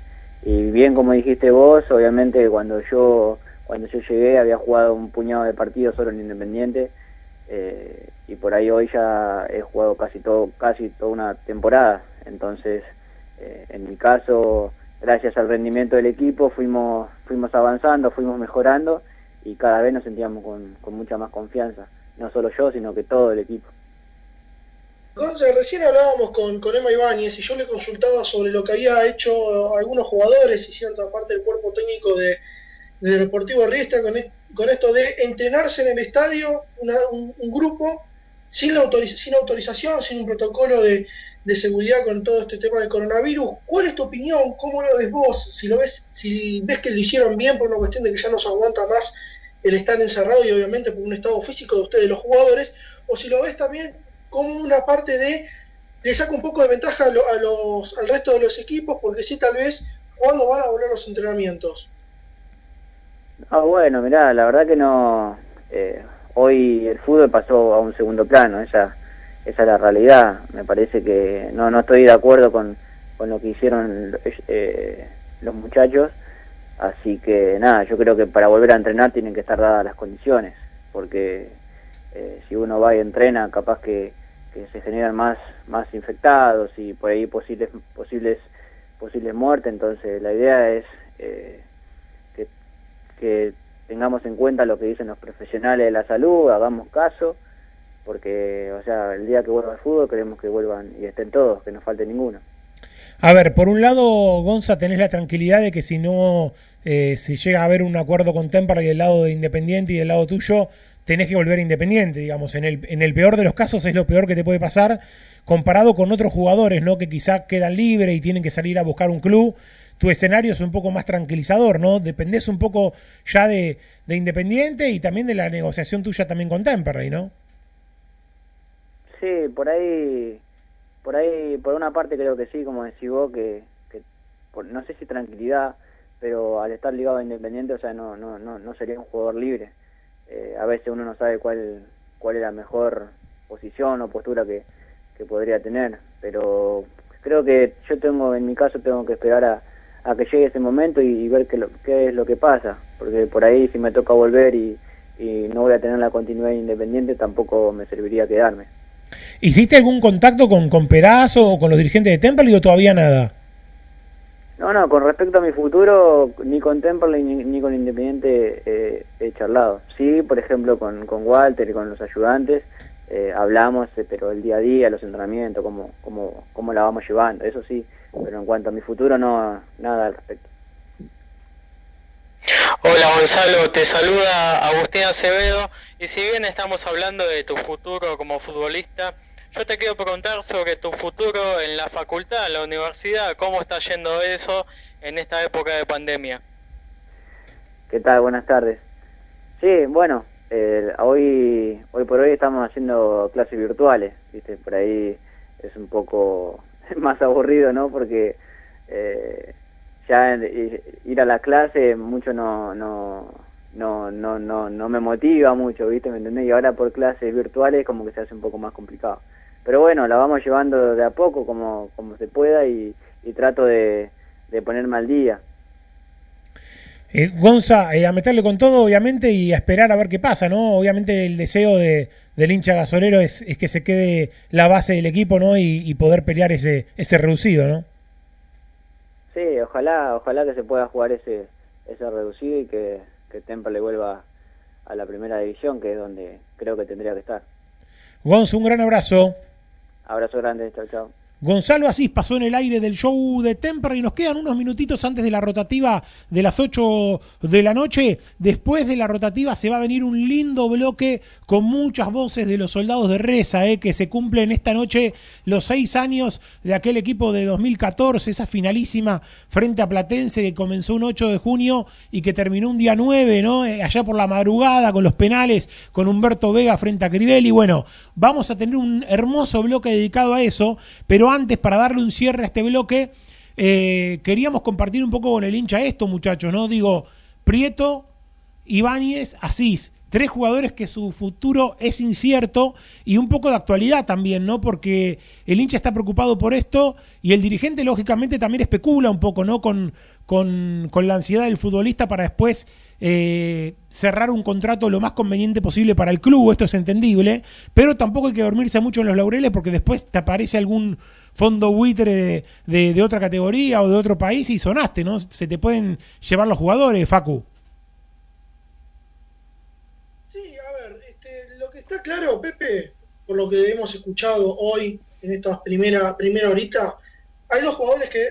Y bien como dijiste vos, obviamente cuando yo cuando yo llegué había jugado un puñado de partidos solo en Independiente eh, y por ahí hoy ya he jugado casi todo casi toda una temporada entonces eh, en mi caso gracias al rendimiento del equipo fuimos fuimos avanzando, fuimos mejorando y cada vez nos sentíamos con, mucha más confianza, no solo yo, sino que todo el equipo. Gonzalo, recién hablábamos con, con Emma Ibáñez y yo le consultaba sobre lo que había hecho algunos jugadores y cierta parte del cuerpo técnico de, de Deportivo Riestra con, con, esto de entrenarse en el estadio, una, un, grupo sin, la sin autorización, sin un protocolo de, de seguridad con todo este tema del coronavirus. ¿Cuál es tu opinión? ¿Cómo lo ves vos? Si lo ves, si ves que lo hicieron bien por una cuestión de que ya no se aguanta más el estar encerrado y obviamente por un estado físico de ustedes los jugadores, o si lo ves también como una parte de le saca un poco de ventaja a, lo, a los al resto de los equipos porque sí tal vez cuando van a volver los entrenamientos. Ah, bueno, mirá, la verdad que no eh, hoy el fútbol pasó a un segundo plano, esa esa es la realidad. Me parece que no, no estoy de acuerdo con, con lo que hicieron eh, los muchachos. Así que nada, yo creo que para volver a entrenar tienen que estar dadas las condiciones, porque eh, si uno va y entrena, capaz que, que, se generan más, más infectados y por ahí posibles, posibles posibles muertes, entonces la idea es eh, que, que tengamos en cuenta lo que dicen los profesionales de la salud, hagamos caso, porque, o sea, el día que vuelva el fútbol queremos que vuelvan y estén todos, que no falte ninguno. A ver, por un lado, Gonza, tenés la tranquilidad de que si no, eh, si llega a haber un acuerdo con Temperley del lado de Independiente y del lado tuyo, tenés que volver Independiente, digamos. En el, en el peor de los casos es lo peor que te puede pasar comparado con otros jugadores, ¿no? Que quizá quedan libres y tienen que salir a buscar un club. Tu escenario es un poco más tranquilizador, ¿no? Dependés un poco ya de, de Independiente y también de la negociación tuya también con Temperley, ¿no? Sí, por ahí por ahí, por una parte creo que sí, como decís vos, que, que no sé si tranquilidad, pero al estar ligado a Independiente, o sea, no, no, no, no sería un jugador libre. Eh, a veces uno no sabe cuál, cuál es la mejor posición o postura que, que podría tener, pero creo que yo tengo, en mi caso, tengo que esperar a, a que llegue ese momento y, ver qué, lo, qué es lo que pasa, porque por ahí si me toca volver y, y no voy a tener la continuidad independiente, tampoco me serviría quedarme. ¿Hiciste algún contacto con, con Perazo o con los dirigentes de Temple o todavía nada? No, no, con respecto a mi futuro, ni con Temple ni, con Independiente eh, he charlado. Sí, por ejemplo, con, con Walter y con los ayudantes eh, hablamos, eh, pero el día a día, los entrenamientos, cómo, cómo, cómo la vamos llevando, eso sí. Pero en cuanto a mi futuro, no, nada al respecto. Hola Gonzalo, te saluda Agustín Acevedo y si bien estamos hablando de tu futuro como futbolista, yo te quiero preguntar sobre tu futuro en la facultad, en la universidad, cómo está yendo eso en esta época de pandemia. ¿Qué tal? Buenas tardes. Sí, bueno, eh, hoy hoy por hoy estamos haciendo clases virtuales, ¿viste? Por ahí es un poco más aburrido, ¿no? Porque eh, ya ir a la clase mucho no no no no no no me motiva mucho viste me entendés y ahora por clases virtuales como que se hace un poco más complicado pero bueno la vamos llevando de a poco como como se pueda y, trato de, de ponerme al día eh, Gonza, eh, a meterle con todo, obviamente, y a esperar a ver qué pasa, ¿no? Obviamente el deseo de, del hincha gasolero es, es que se quede la base del equipo, ¿no? Y, y poder pelear ese, ese reducido, ¿no? Sí, ojalá, ojalá que se pueda jugar ese, ese reducido y que, que le vuelva a la primera división, que es donde creo que tendría que estar. Gonzo, un gran abrazo. Abrazo grande, chao, chao. Gonzalo Asís pasó en el aire del show de Temper y nos quedan unos minutitos antes de la rotativa de las 8 de la noche. Después de la rotativa se va a venir un lindo bloque con muchas voces de los soldados de Reza, eh, que se cumplen esta noche los seis años de aquel equipo de 2014, esa finalísima frente a Platense que comenzó un 8 de junio y que terminó un día 9, ¿no? Eh, allá por la madrugada con los penales, con Humberto Vega frente a Crivelli. Bueno, vamos a tener un hermoso bloque dedicado a eso, pero antes, para darle un cierre a este bloque, eh, queríamos compartir un poco con el hincha esto, muchachos, ¿no? Digo, Prieto, Ibáñez, Asís, tres jugadores que su futuro es incierto y un poco de actualidad también, ¿no? Porque el hincha está preocupado por esto y el dirigente, lógicamente, también especula un poco, ¿no? Con, con, la ansiedad del futbolista para después eh, cerrar un contrato lo más conveniente posible para el club, esto es entendible, pero tampoco hay que dormirse mucho en los laureles porque después te aparece algún fondo buitre de, otra categoría o de otro país y sonaste, ¿no? Se te pueden llevar los jugadores, Facu. Sí, a ver, este, lo que está claro, Pepe, por lo que hemos escuchado hoy en esta primera, primera horita, hay dos jugadores que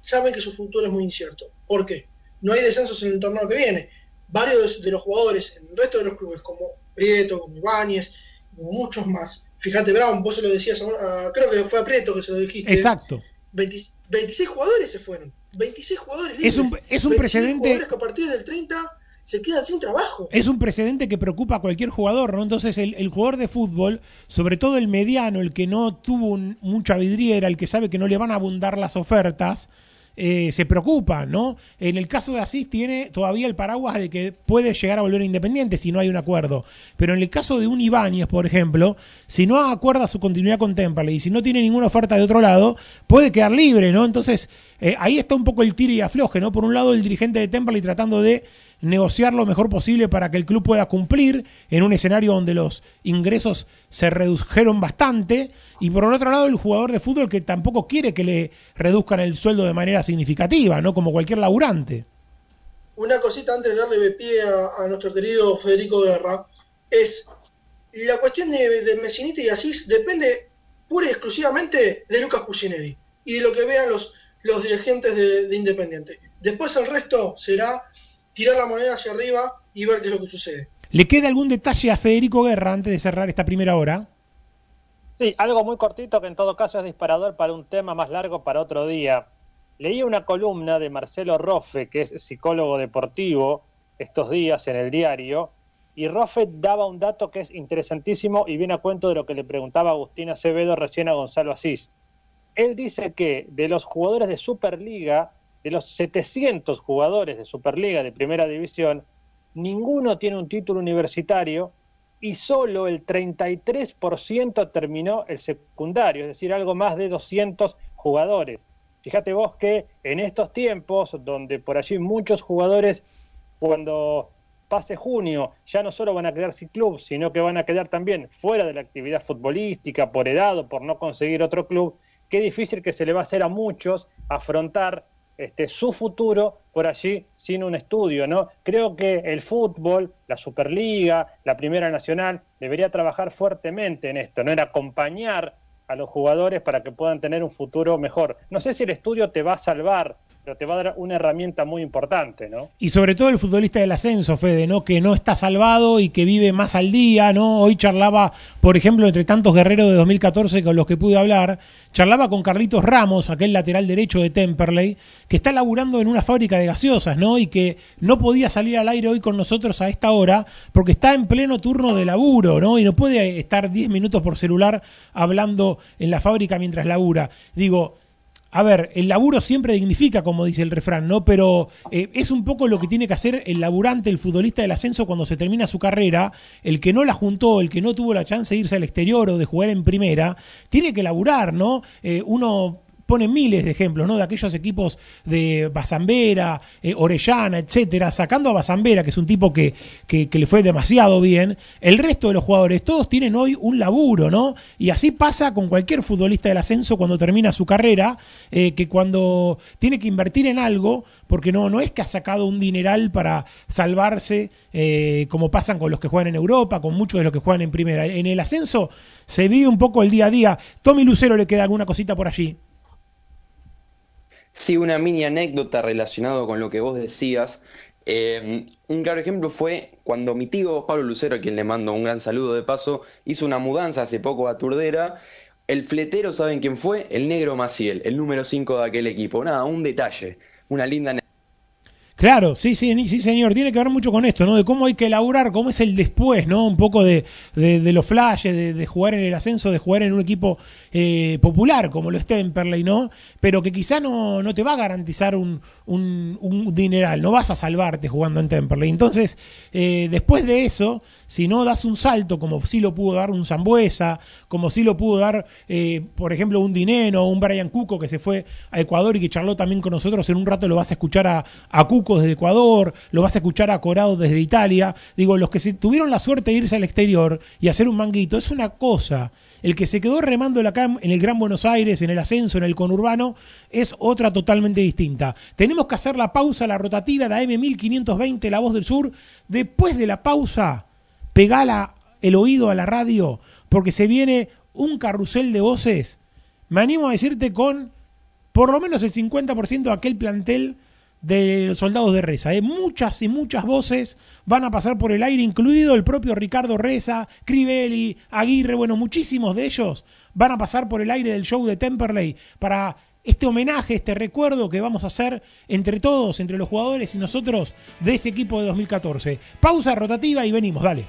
saben que su futuro es muy incierto. ¿Por qué? No hay descensos en el torneo que viene varios de los jugadores en el resto de los clubes, como Prieto, como Ibáñez, como muchos más. Fíjate, Brown, vos se lo decías, creo que fue a Prieto que se lo dijiste. Exacto. 26 jugadores se fueron. 26 jugadores libres. Es un, es un precedente. jugadores que a partir del 30 se quedan sin trabajo. Es un precedente que preocupa a cualquier jugador, ¿no? Entonces, el, el jugador de fútbol, sobre todo el mediano, el que no tuvo mucha vidriera, el que sabe que no le van a abundar las ofertas, eh, se preocupa, ¿no? En el caso de Asís tiene todavía el paraguas de que puede llegar a volver Independiente si no hay un acuerdo. Pero en el caso de un Ibáñez, por ejemplo, si no acuerda su continuidad con Temple y si no tiene ninguna oferta de otro lado, puede quedar libre, ¿no? Entonces, eh, ahí está un poco el tiro y afloje, ¿no? Por un lado, el dirigente de Temple tratando de negociar lo mejor posible para que el club pueda cumplir en un escenario donde los ingresos se redujeron bastante y por otro lado el jugador de fútbol que tampoco quiere que le reduzcan el sueldo de manera significativa, ¿no? Como cualquier laburante. Una cosita antes de darle pie a, nuestro querido Federico Guerra es la cuestión de, de y Asís depende pura y exclusivamente de Lucas Pucineri y de lo que vean los, los dirigentes de, de Independiente. Después el resto será tirar la moneda hacia arriba y ver qué es lo que sucede. ¿Le queda algún detalle a Federico Guerra antes de cerrar esta primera hora? Sí, algo muy cortito que en todo caso es disparador para un tema más largo para otro día. Leí una columna de Marcelo Roffe, que es psicólogo deportivo, estos días en el diario, y Roffe daba un dato que es interesantísimo y viene a cuento de lo que le preguntaba Agustín Acevedo recién a Gonzalo Asís. Él dice que de los jugadores de Superliga, de los 700 jugadores de Superliga de Primera División, ninguno tiene un título universitario y solo el 33% terminó el secundario, es decir, algo más de 200 jugadores. Fíjate vos que en estos tiempos, donde por allí muchos jugadores, cuando pase junio, ya no solo van a quedar sin club, sino que van a quedar también fuera de la actividad futbolística, por edad o por no conseguir otro club, qué difícil que se le va a hacer a muchos afrontar este, su futuro por allí sin un estudio, ¿no? Creo que el fútbol, la Superliga, la Primera Nacional, debería trabajar fuertemente en esto, ¿no? En acompañar a los jugadores para que puedan tener un futuro mejor. No sé si el estudio te va a salvar pero te va a dar una herramienta muy importante, ¿no? Y sobre todo el futbolista del ascenso, Fede, ¿no? Que no está salvado y que vive más al día, ¿no? Hoy charlaba, por ejemplo, entre tantos guerreros de 2014 con los que pude hablar, charlaba con Carlitos Ramos, aquel lateral derecho de Temperley, que está laburando en una fábrica de gaseosas, ¿no? Y que no podía salir al aire hoy con nosotros a esta hora porque está en pleno turno de laburo, ¿no? Y no puede estar 10 minutos por celular hablando en la fábrica mientras labura. Digo, a ver, el laburo siempre dignifica, como dice el refrán, ¿no? Pero eh, es un poco lo que tiene que hacer el laburante, el futbolista del ascenso cuando se termina su carrera, el que no la juntó, el que no tuvo la chance de irse al exterior o de jugar en primera, tiene que laburar, ¿no? Eh, uno pone miles de ejemplos, ¿no? De aquellos equipos de Basambera, eh, Orellana, etcétera, sacando a Basambera, que es un tipo que, le fue demasiado bien, el resto de los jugadores, todos tienen hoy un laburo, ¿no? Y así pasa con cualquier futbolista del ascenso cuando termina su carrera, eh, que cuando tiene que invertir en algo, porque no, no es que ha sacado un dineral para salvarse, eh, como pasan con los que juegan en Europa, con muchos de los que juegan en primera. En el ascenso se vive un poco el día a día. Tommy Lucero le queda alguna cosita por allí. Sí, una mini anécdota relacionado con lo que vos decías. Eh, un claro ejemplo fue cuando mi tío Pablo Lucero, a quien le mando un gran saludo de paso, hizo una mudanza hace poco a Turdera. El fletero, ¿saben quién fue? El negro Maciel, el número 5 de aquel equipo. Nada, un detalle, una linda anécdota. Claro, sí, sí, sí, señor. Tiene que ver mucho con esto, ¿no? De cómo hay que elaborar, cómo es el después, ¿no? Un poco de, de, de los flashes, de, de, jugar en el ascenso, de jugar en un equipo eh, popular, como lo es Temperley, ¿no? Pero que quizá no, no te va a garantizar un, un, un, dineral, no vas a salvarte jugando en Temperley. Entonces, eh, después de eso, si no das un salto, como sí lo pudo dar un Zambuesa, como sí lo pudo dar, eh, por ejemplo, un Dineno un Brian Cuco que se fue a Ecuador y que charló también con nosotros, en un rato lo vas a escuchar a, a Cuco desde Ecuador, lo vas a escuchar a Corado desde Italia. Digo, los que tuvieron la suerte de irse al exterior y hacer un manguito, es una cosa. El que se quedó remando acá en el Gran Buenos Aires, en el ascenso, en el conurbano, es otra totalmente distinta. Tenemos que hacer la pausa, la rotativa de AM1520, La Voz del Sur. Después de la pausa, pegala el oído a la radio, porque se viene un carrusel de voces. Me animo a decirte con por lo menos el 50% de aquel plantel de los soldados de Reza. ¿eh? Muchas y muchas voces van a pasar por el aire, incluido el propio Ricardo Reza, Crivelli, Aguirre, bueno, muchísimos de ellos van a pasar por el aire del show de Temperley para este homenaje, este recuerdo que vamos a hacer entre todos, entre los jugadores y nosotros de ese equipo de 2014. Pausa rotativa y venimos, dale.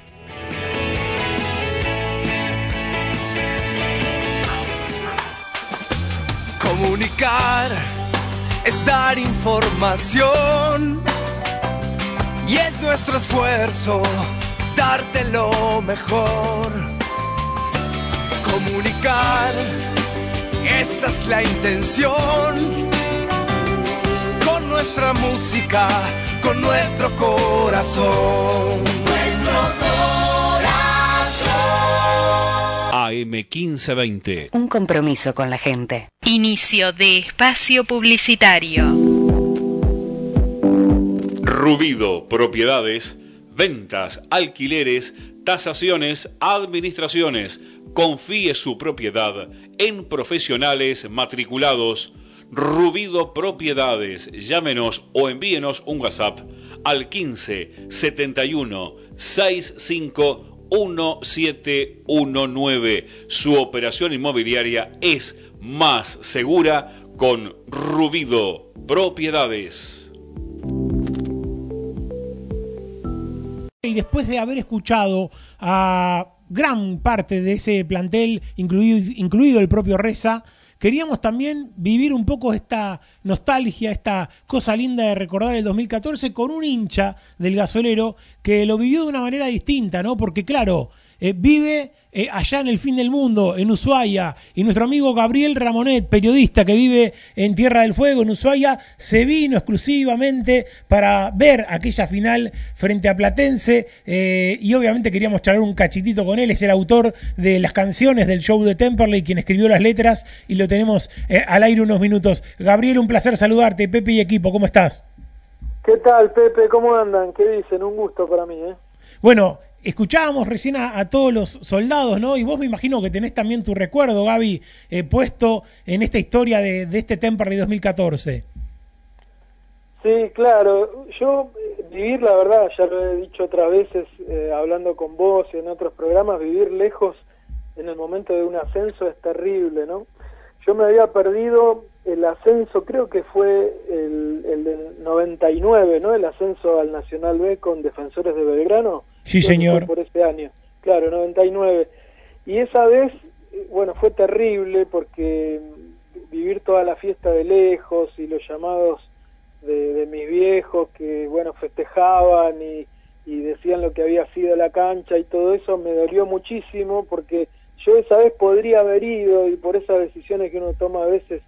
Comunicar es dar información y es nuestro esfuerzo darte lo mejor. Comunicar, esa es la intención nuestra música con nuestro corazón. Nuestro corazón. AM 1520. Un compromiso con la gente. Inicio de espacio publicitario. Rubido Propiedades, ventas, alquileres, tasaciones, administraciones. Confíe su propiedad en profesionales matriculados. Rubido Propiedades. Llámenos o envíenos un WhatsApp al 15 71 65 1719. Su operación inmobiliaria es más segura con Rubido Propiedades. Y después de haber escuchado a gran parte de ese plantel, incluido, incluido el propio Reza, queríamos también vivir un poco esta nostalgia, esta cosa linda de recordar el 2014 con un hincha del gasolero que lo vivió de una manera distinta, ¿no? Porque claro, eh, vive eh, allá en el fin del mundo, en Ushuaia, y nuestro amigo Gabriel Ramonet, periodista que vive en Tierra del Fuego, en Ushuaia, se vino exclusivamente para ver aquella final frente a Platense, eh, y obviamente queríamos charlar un cachitito con él, es el autor de las canciones del show de Temperley, quien escribió las letras, y lo tenemos al aire unos minutos. Gabriel, un placer saludarte, Pepe y equipo, ¿cómo estás? ¿Qué tal, Pepe? ¿Cómo andan? ¿Qué dicen? Un gusto para mí, ¿eh? Bueno, escuchábamos recién a, todos los soldados, ¿no? Y vos me imagino que tenés también tu recuerdo, Gaby, eh, puesto en esta historia de, este Temperley 2014. Sí, claro. Yo, eh, vivir, la verdad, ya lo he dicho otras veces, eh, hablando con vos y en otros programas, vivir lejos en el momento de un ascenso es terrible, ¿no? Yo me había perdido el ascenso, creo que fue el, el del 99, ¿no? El ascenso al Nacional B con Defensores de Belgrano Sí, señor. Por ese año, claro, 99. Y esa vez, bueno, fue terrible porque vivir toda la fiesta de lejos y los llamados de, mis viejos que, bueno, festejaban y, decían lo que había sido la cancha y todo eso me dolió muchísimo porque yo esa vez podría haber ido y por esas decisiones que uno toma a veces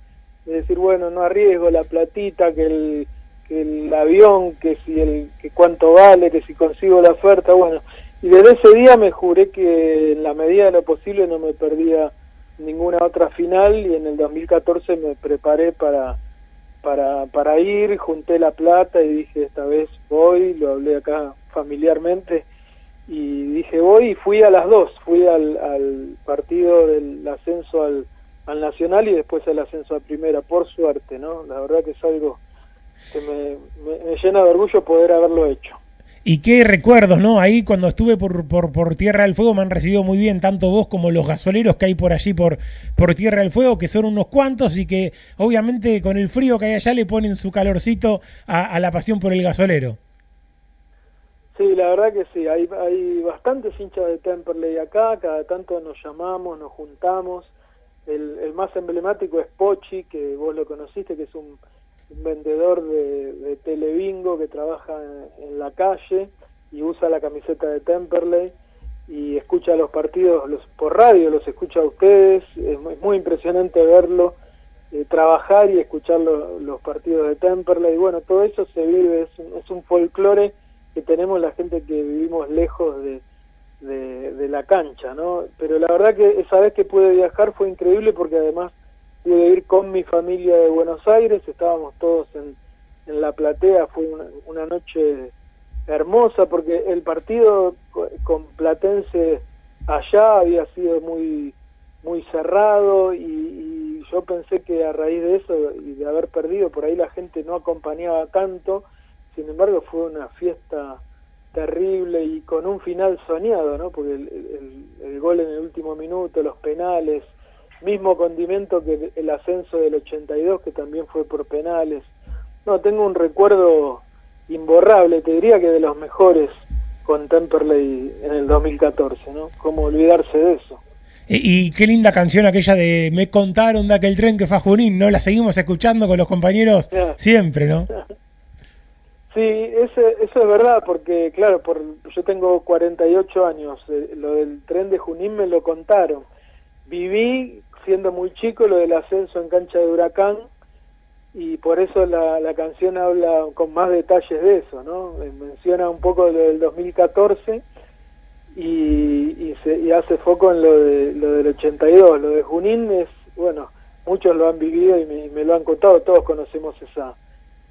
de decir, bueno, no arriesgo la platita, que el el avión, que si el que cuánto vale, que si consigo la oferta, bueno, y desde ese día me juré que en la medida de lo posible no me perdía ninguna otra final y en el 2014 me preparé para para para ir, junté la plata y dije esta vez voy, lo hablé acá familiarmente y dije voy y fui a las dos, fui al, al partido del ascenso al, al Nacional y después al ascenso a Primera, por suerte, ¿no? La verdad que es algo que me, llena de orgullo poder haberlo hecho. Y qué recuerdos, ¿no? Ahí cuando estuve por, por, por, Tierra del Fuego me han recibido muy bien, tanto vos como los gasoleros que hay por allí por, por Tierra del Fuego, que son unos cuantos y que obviamente con el frío que hay allá le ponen su calorcito a, la pasión por el gasolero. Sí, la verdad que sí, hay, hay bastantes hinchas de Temperley acá, cada tanto nos llamamos, nos juntamos. El, el más emblemático es Pochi, que vos lo conociste, que es un un vendedor de, de telebingo que trabaja en, la calle y usa la camiseta de Temperley y escucha los partidos los, por radio, los escucha a ustedes, es muy, impresionante verlo eh, trabajar y escuchar los partidos de Temperley, y bueno, todo eso se vive, es un, es un folclore que tenemos la gente que vivimos lejos de, de, de la cancha, ¿no? Pero la verdad que esa vez que pude viajar fue increíble porque además pude ir con mi familia de Buenos Aires, estábamos todos en, en la platea, fue una, noche hermosa porque el partido con Platense allá había sido muy muy cerrado y, yo pensé que a raíz de eso y de haber perdido por ahí la gente no acompañaba tanto sin embargo fue una fiesta terrible y con un final soñado no porque el, el gol en el último minuto los penales mismo condimento que el ascenso del 82, que también fue por penales. No, tengo un recuerdo imborrable, te diría que de los mejores con Temperley en el 2014, ¿no? ¿Cómo olvidarse de eso? Y, qué linda canción aquella de Me contaron de aquel tren que fue a Junín, ¿no? La seguimos escuchando con los compañeros siempre, ¿no? Sí, eso es verdad, porque claro, por, yo tengo 48 años, eh, lo del tren de Junín me lo contaron. Viví siendo muy chico lo del ascenso en cancha de huracán y por eso la, la canción habla con más detalles de eso, ¿no? Eh, Menciona un poco lo del 2014 y, y, se, y hace foco en lo, de, lo del 82. Lo de Junín es, bueno, muchos lo han vivido y me, lo han contado, todos conocemos esa,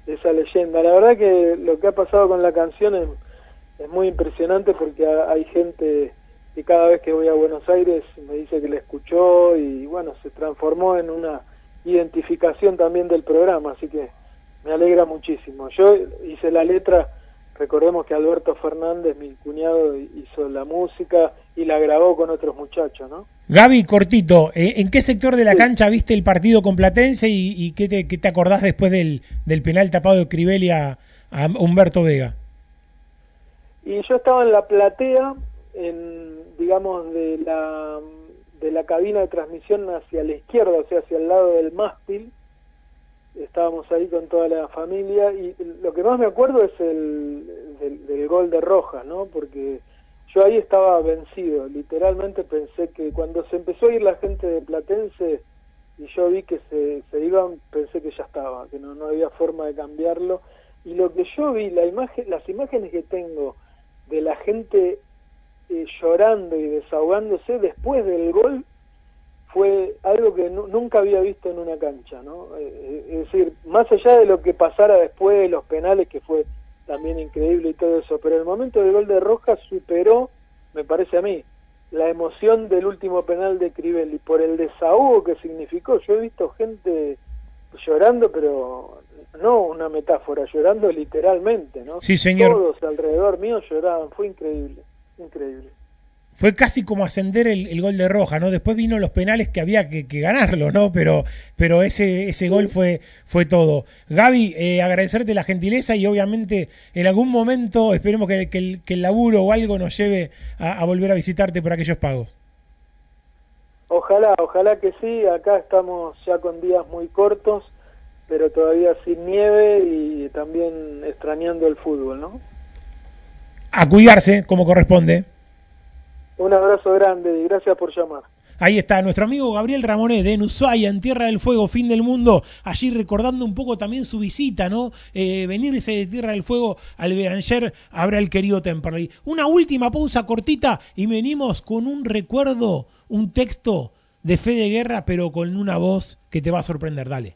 esa leyenda. La verdad que lo que ha pasado con la canción es, es muy impresionante porque ha- hay gente que cada vez que voy a Buenos Aires me dice que la escuchó y bueno, se transformó en una identificación también del programa, así que me alegra muchísimo. Yo hice la letra, recordemos que Alberto Fernández, mi cuñado, hizo la música y la grabó con otros muchachos, ¿no? Gaby, cortito, eh, ¿en qué sector de la cancha viste el partido con Platense y, y qué, te, qué te acordás después del, del penal tapado de Crivelli a, a Humberto Vega? Y yo estaba en la platea, en, digamos, de la, de la cabina de transmisión hacia la izquierda, o sea, hacia el lado del mástil. Estábamos ahí con toda la familia y lo que más me acuerdo es el del, gol de Rojas, ¿no? Porque yo ahí estaba vencido, literalmente pensé que cuando se empezó a ir la gente de Platense y yo vi que se, se iban, pensé que ya estaba, que no, no había forma de cambiarlo. Y lo que yo vi, la imagen, las imágenes que tengo de la gente eh, llorando y desahogándose después del gol fue algo que nu- nunca había visto en una cancha, ¿no? Eh, eh, es decir, más allá de lo que pasara después, los penales, que fue también increíble y todo eso, pero el momento del gol de Rojas superó, me parece a mí, la emoción del último penal de Crivelli, por el desahogo que significó. Yo he visto gente llorando, pero no una metáfora, llorando literalmente, ¿no? Sí, señor. Todos alrededor mío lloraban, fue increíble, increíble. Fue casi como ascender el, el gol de Roja, ¿no? Después vino los penales que había que, que ganarlo, ¿no? Pero, pero ese, ese gol fue, fue todo. Gaby, eh, agradecerte la gentileza y obviamente en algún momento esperemos que, que el, que el laburo o algo nos lleve a, a volver a visitarte por aquellos pagos. Ojalá, ojalá que sí, acá estamos ya con días muy cortos, pero todavía sin nieve y también extrañando el fútbol, ¿no? A cuidarse como corresponde. Un abrazo grande y gracias por llamar. Ahí está nuestro amigo Gabriel Ramonet de Ushuaia, en Tierra del Fuego, fin del mundo, allí recordando un poco también su visita, ¿no? Eh, venirse de Tierra del Fuego al Beranger, habrá el querido Temperley. Una última pausa cortita y venimos con un recuerdo, un texto de fe de guerra, pero con una voz que te va a sorprender. Dale.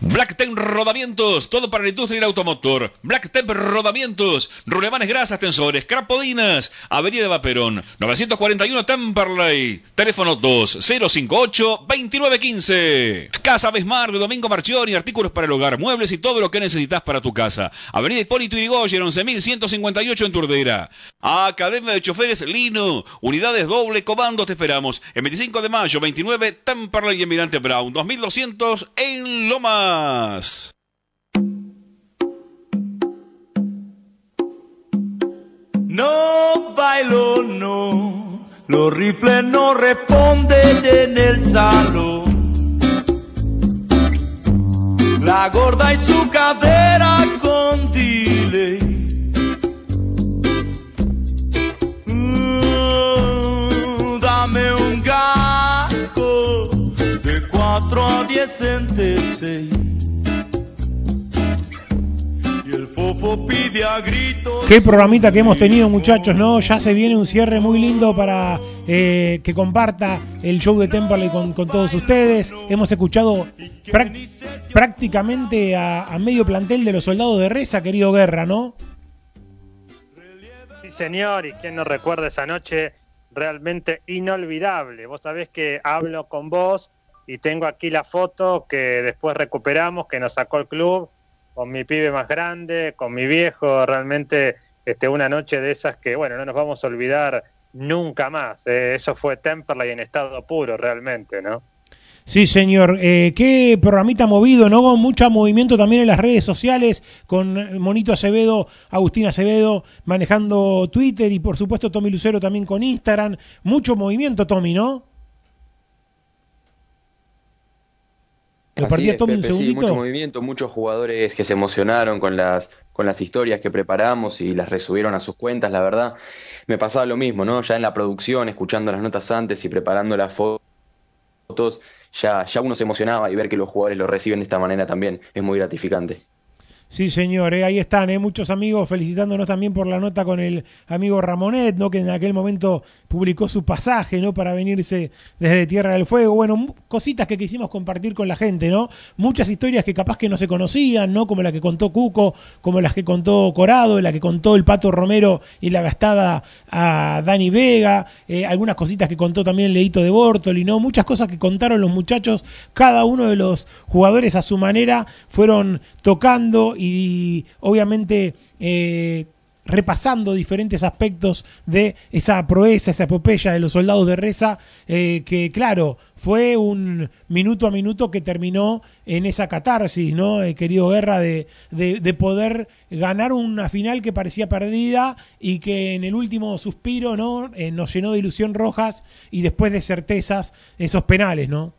Blacktep Rodamientos, todo para la industria y el automotor. Blacktep Rodamientos, rulemanes grasas, tensores, crapodinas, Avenida de Vaperón, 941 Temperley, teléfono 2058-2915. Casa Besmar de Domingo Marchioni, artículos para el hogar, muebles y todo lo que necesitas para tu casa. Avenida Hipólito Yrigoyen, 11158 en Turdera. Academia de Choferes Lino, unidades doble comando, te esperamos. El 25 de mayo, 29 Temperley y Emirante Brown, 2200 en Loma. No bailo, no. Los rifles no responden en el salón. La gorda y su cadera con delay. 4 a 10 centes. Y el fofo pide a gritos. Qué programita que hemos tenido, muchachos, ¿no? Ya se viene un cierre muy lindo para eh, que comparta el show de Temperley con, con todos ustedes. Hemos escuchado prácticamente a, a medio plantel de los soldados de Reza, querido Guerra, ¿no? Sí, señor, y quién no recuerda esa noche realmente inolvidable. Vos sabés que hablo con vos y tengo aquí la foto que después recuperamos, que nos sacó el club, con mi pibe más grande, con mi viejo, realmente este, una noche de esas que, bueno, no nos vamos a olvidar nunca más. eh. Eso fue Temperley en estado puro, realmente, ¿no? Sí, señor. Eh, qué programita movido, ¿no? Con mucho movimiento también en las redes sociales, con Monito Acevedo, Agustín Acevedo manejando Twitter y por supuesto Tommy Lucero también con Instagram. Mucho movimiento, Tommy, ¿no? ¿Lo Así es, un Pepe, sí, mucho movimiento, muchos jugadores que se emocionaron con las, con las historias que preparamos y las resubieron a sus cuentas, la verdad. Me pasaba lo mismo, ¿no? Ya en la producción, escuchando las notas antes y preparando las fo- fotos, ya, ya uno se emocionaba y ver que los jugadores lo reciben de esta manera también es muy gratificante. Sí, señor, eh, ahí están, eh, muchos amigos felicitándonos también por la nota con el amigo Ramonet, ¿no? que en aquel momento publicó su pasaje ¿no? para venirse desde Tierra del Fuego. Bueno, cositas que quisimos compartir con la gente, ¿no? Muchas historias que capaz que no se conocían, ¿no? Como la que contó Cuco, como las que contó Corado, la que contó el Pato Romero y la gastada a Dani Vega, eh, algunas cositas que contó también Leito de Bortoli, ¿no? Muchas cosas que contaron los muchachos, cada uno de los jugadores a su manera fueron tocando y obviamente eh, repasando diferentes aspectos de esa proeza, esa epopeya de los soldados de Reza, eh, que claro, fue un minuto a minuto que terminó en esa catarsis, ¿no? Eh, querido Guerra, de, de, de poder ganar una final que parecía perdida y que en el último suspiro, ¿no? Eh, nos llenó de ilusión rojas y después de certezas esos penales, ¿no?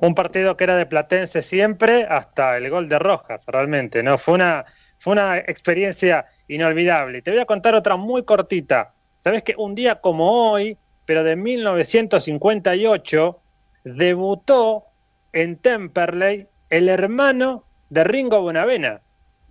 Un partido que era de Platense siempre hasta el gol de Rojas, realmente, ¿no? Fue una, fue una experiencia inolvidable. Te voy a contar otra muy cortita. Sabes que un día como hoy, pero de 1958, debutó en Temperley el hermano de Ringo Bonavena.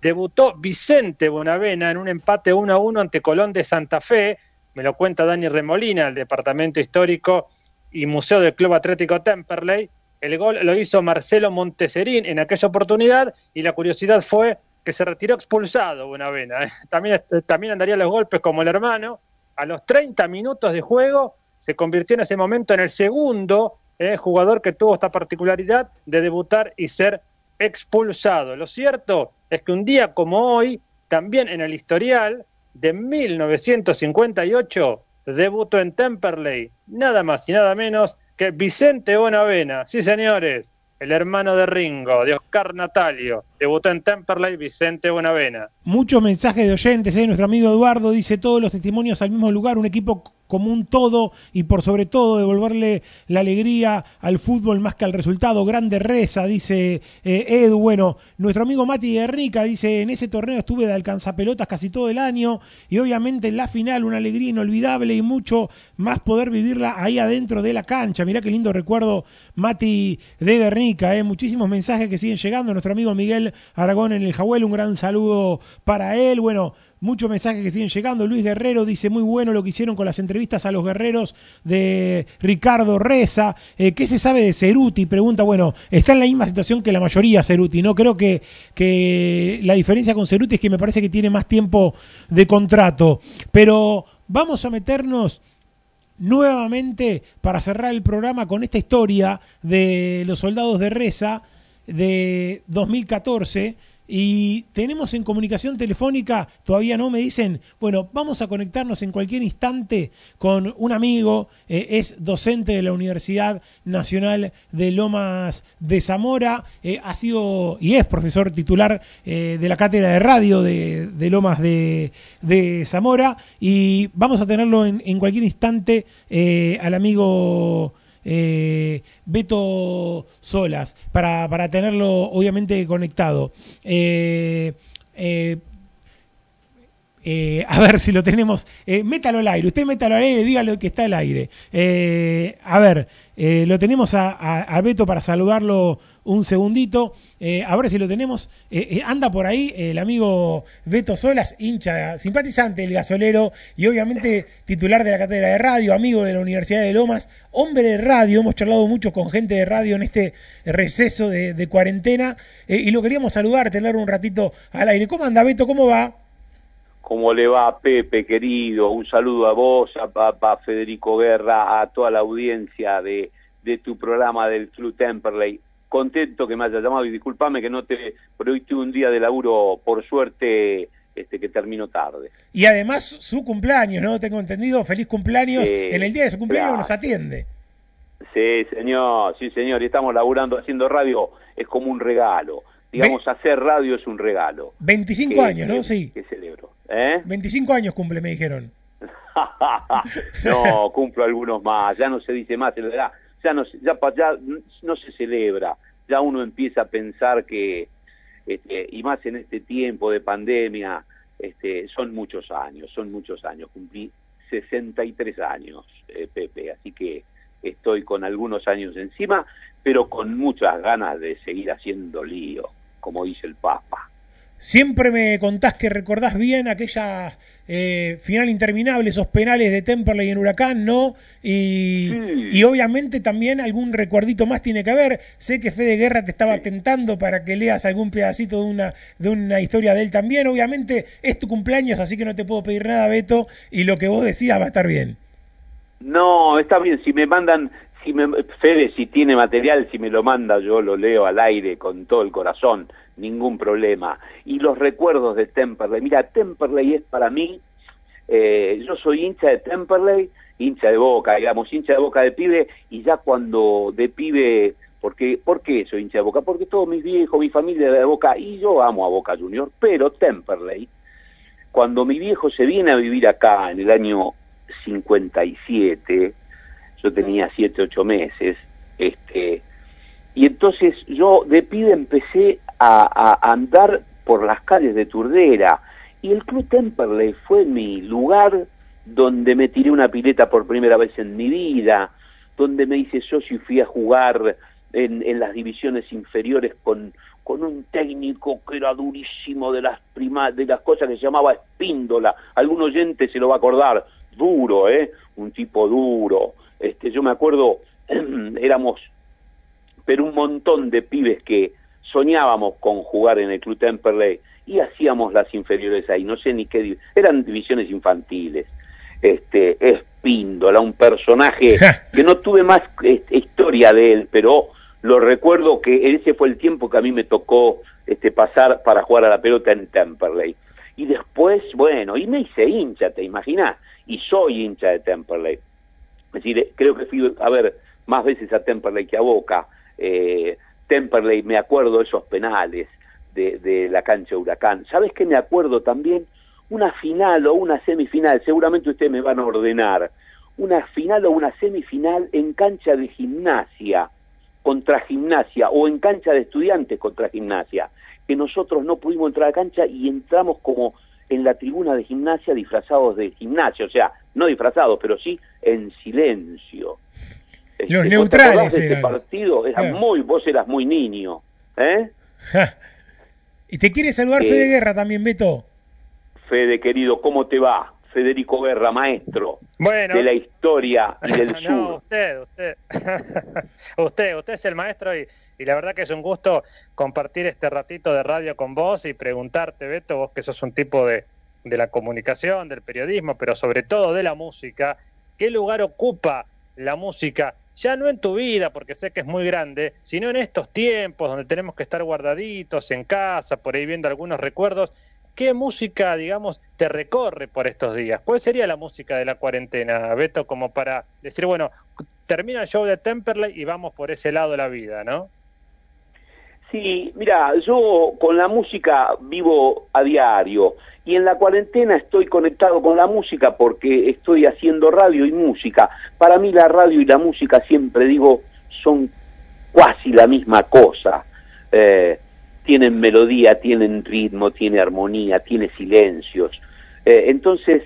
Debutó Vicente Bonavena en un empate 1 a 1 ante Colón de Santa Fe. Me lo cuenta Dani Remolina, el Departamento Histórico y Museo del Club Atlético Temperley. El gol lo hizo Marcelo Monteserín en aquella oportunidad y la curiosidad fue que se retiró expulsado Bonavena. ¿eh? También, también andaría los golpes como el hermano. A los 30 minutos de juego se convirtió en ese momento en el segundo eh, jugador que tuvo esta particularidad de debutar y ser expulsado. Lo cierto es que un día como hoy, también en el historial de 1958, debutó en Temperley, nada más y nada menos que Vicente Bonavena. Sí, señores, el hermano de Ringo, de Oscar Natalio. Debutó en Temperley Vicente Bonavena. Muchos mensajes de oyentes, ¿eh? nuestro amigo Eduardo dice todos los testimonios al mismo lugar, un equipo como un todo y por sobre todo devolverle la alegría al fútbol más que al resultado. Grande reza, dice eh, Edu. Bueno, nuestro amigo Mati Guernica dice, en ese torneo estuve de alcanzapelotas casi todo el año y obviamente en la final una alegría inolvidable y mucho más poder vivirla ahí adentro de la cancha. Mirá qué lindo recuerdo Mati de Guernica. ¿eh? Muchísimos mensajes que siguen llegando. Nuestro amigo Miguel Aragón en el Jahuel, un gran saludo para él. Bueno, muchos mensajes que siguen llegando. Luis Guerrero dice muy bueno lo que hicieron con las entrevistas a los guerreros de Ricardo Reza. Eh, ¿Qué se sabe de Ceruti? Pregunta, bueno, está en la misma situación que la mayoría Ceruti, ¿no? Creo que, que la diferencia con Ceruti es que me parece que tiene más tiempo de contrato. Pero vamos a meternos nuevamente para cerrar el programa con esta historia de los soldados de Reza de 2014 y tenemos en comunicación telefónica, todavía no me dicen, bueno, vamos a conectarnos en cualquier instante con un amigo, eh, es docente de la Universidad Nacional de Lomas de Zamora, eh, ha sido y es profesor titular eh, de la cátedra de radio de, Lomas de, de, Zamora y vamos a tenerlo en, en cualquier instante al amigo eh, Beto Solas, para, para tenerlo obviamente conectado. Eh, eh, a ver si lo tenemos. Métalo al aire. Usted métalo al aire, dígale que está al aire. A ver, lo tenemos a, a- a Beto para saludarlo un segundito. Eh, a ver si lo tenemos. Eh, eh, anda por ahí el amigo Beto Solas, hincha, simpatizante del gasolero y obviamente titular de la cátedra de radio, amigo de la Universidad de Lomas, hombre de radio. Hemos charlado mucho con gente de radio en este receso de, cuarentena eh, y lo queríamos saludar, tener un ratito al aire. ¿Cómo anda Beto? ¿Cómo va? ¿Cómo le va, Pepe, querido? Un saludo a vos, a papá Federico Guerra, a toda la audiencia de, de tu programa del Club Temperley. Contento que me hayas llamado y discúlpame que no te... Pero hoy tuve un día de laburo, por suerte, este que termino tarde. Y además su cumpleaños, ¿no? Tengo entendido, feliz cumpleaños. Sí, en el día de su cumpleaños claro. nos atiende. Sí, señor, sí, señor. Y estamos laburando, haciendo radio, es como un regalo. Digamos, hacer radio es un regalo. 25 Que- años, ¿no? Sí. Que celebro. ¿Eh? 25 años cumple, me dijeron. no, cumplo algunos más, ya no se dice más, en verdad, ya no, ya, ya no se celebra, ya uno empieza a pensar que, este, y más en este tiempo de pandemia, este, son muchos años, son muchos años, cumplí 63 años, eh, Pepe, así que estoy con algunos años encima, pero con muchas ganas de seguir haciendo lío, como dice el Papa. Siempre me contás que recordás bien aquella eh, final interminable, esos penales de Temperley en Huracán, ¿no? Y, y obviamente también algún recuerdito más tiene que haber. Sé que Fede Guerra te estaba tentando para que leas algún pedacito de una, de una historia de él también. Obviamente es tu cumpleaños, así que no te puedo pedir nada, Beto, y lo que vos decías va a estar bien. No, está bien, si me mandan, si me, Fede, si tiene material, si me lo manda, yo lo leo al aire con todo el corazón, ningún problema. Y los recuerdos de Temperley, mira, Temperley es para mí, eh, yo soy hincha de Temperley, hincha de Boca, digamos, hincha de Boca de pibe, y ya cuando de pibe, porque, ¿por qué soy hincha de Boca? Porque todos mis viejos, mi familia de Boca, y yo amo a Boca Junior, pero Temperley, cuando mi viejo se viene a vivir acá en el año 57, yo tenía 7, 8 meses, este, y entonces yo de pibe empecé a, andar por las calles de Turdera, y el Club Temperley fue mi lugar donde me tiré una pileta por primera vez en mi vida, donde me hice socio y fui a jugar en, en las divisiones inferiores con, con un técnico que era durísimo de las prima, de las cosas que se llamaba Espíndola. Algún oyente se lo va a acordar, duro, ¿eh? Un tipo duro. Este, yo me acuerdo, éramos, pero un montón de pibes que soñábamos con jugar en el Club Temperley y hacíamos las inferiores ahí, no sé ni qué, eran divisiones infantiles. Este, Espíndola, un personaje que no tuve más este, historia de él, pero lo recuerdo que ese fue el tiempo que a mí me tocó este, pasar para jugar a la pelota en Temperley. Y después, bueno, y me hice hincha, ¿te imaginas? Y soy hincha de Temperley. Es decir, eh, creo que fui a ver más veces a Temperley que a Boca. Eh, Temperley, me acuerdo de esos penales de, de la cancha Huracán. ¿Sabes qué me acuerdo también? Una final o una semifinal, seguramente ustedes me van a ordenar. Una final o una semifinal en cancha de gimnasia contra gimnasia o en cancha de estudiantes contra gimnasia, que nosotros no pudimos entrar a la cancha y entramos como en la tribuna de gimnasia disfrazados de gimnasia, o sea, no disfrazados, pero sí en silencio. Este, Los ¿vos te neutrales eran. partido? Era Claro. muy, vos eras muy niño, ¿eh? Y te quiere saludar Eh, Fede Guerra también, Beto. Fede querido, ¿cómo te va? Federico Guerra, maestro Bueno. de la historia y del sur. No, usted, usted. usted, usted es el maestro y, y la verdad que es un gusto compartir este ratito de radio con vos y preguntarte, Beto, vos que sos un tipo de, de la comunicación, del periodismo, pero sobre todo de la música, ¿qué lugar ocupa la música? Ya no en tu vida, porque sé que es muy grande, sino en estos tiempos donde tenemos que estar guardaditos en casa, por ahí viendo algunos recuerdos. ¿Qué música, digamos, te recorre por estos días? ¿Cuál sería la música de la cuarentena, Beto, como para decir, bueno, termina el show de Temperley y vamos por ese lado de la vida, ¿no? Sí, mira, yo con la música vivo a diario y en la cuarentena estoy conectado con la música porque estoy haciendo radio y música. Para mí la radio y la música, siempre digo, son casi la misma cosa. Eh, tienen melodía, tienen ritmo, tiene armonía, tiene silencios. Eh, entonces,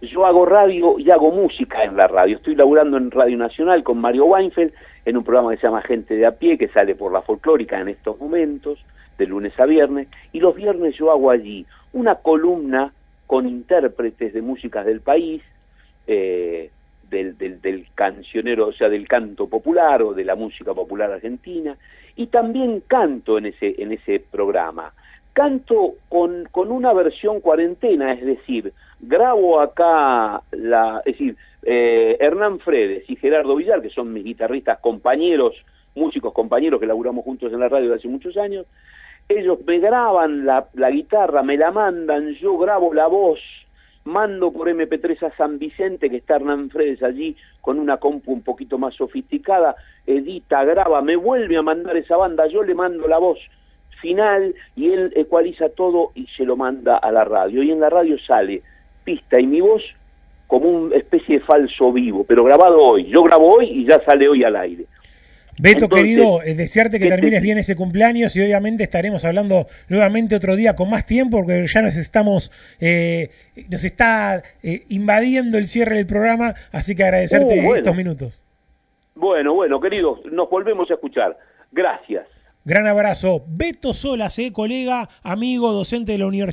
yo hago radio y hago música en la radio. Estoy laburando en Radio Nacional con Mario Weinfeld en un programa que se llama Gente de a pie, que sale por la folclórica en estos momentos, de lunes a viernes, y los viernes yo hago allí una columna con intérpretes de músicas del país, eh, del, del, cancionero, o sea, del canto popular o de la música popular argentina, y también canto en ese, en ese programa. Canto con, con una versión cuarentena, es decir, grabo acá, la, es decir, eh, Hernán Fredes y Gerardo Villar, que son mis guitarristas compañeros, músicos compañeros que laburamos juntos en la radio hace muchos años, ellos me graban la, la guitarra, me la mandan, yo grabo la voz, mando por MP3 a San Vicente, que está Hernán Fredes allí con una compu un poquito más sofisticada, edita, graba, me vuelve a mandar esa banda, yo le mando la voz final y él ecualiza todo y se lo manda a la radio. Y en la radio sale pista y mi voz como una especie de falso vivo, pero grabado hoy. Yo grabo hoy y ya sale hoy al aire. Beto, querido, eh, desearte que termines bien ese cumpleaños y obviamente estaremos hablando nuevamente otro día con más tiempo porque ya nos estamos, eh, nos está eh, invadiendo el cierre del programa, así que agradecerte Uh, bueno. estos minutos. Bueno, bueno, queridos, nos volvemos a escuchar. Gracias. Gran abrazo. Beto Solas, eh, colega, amigo, docente de la Universidad.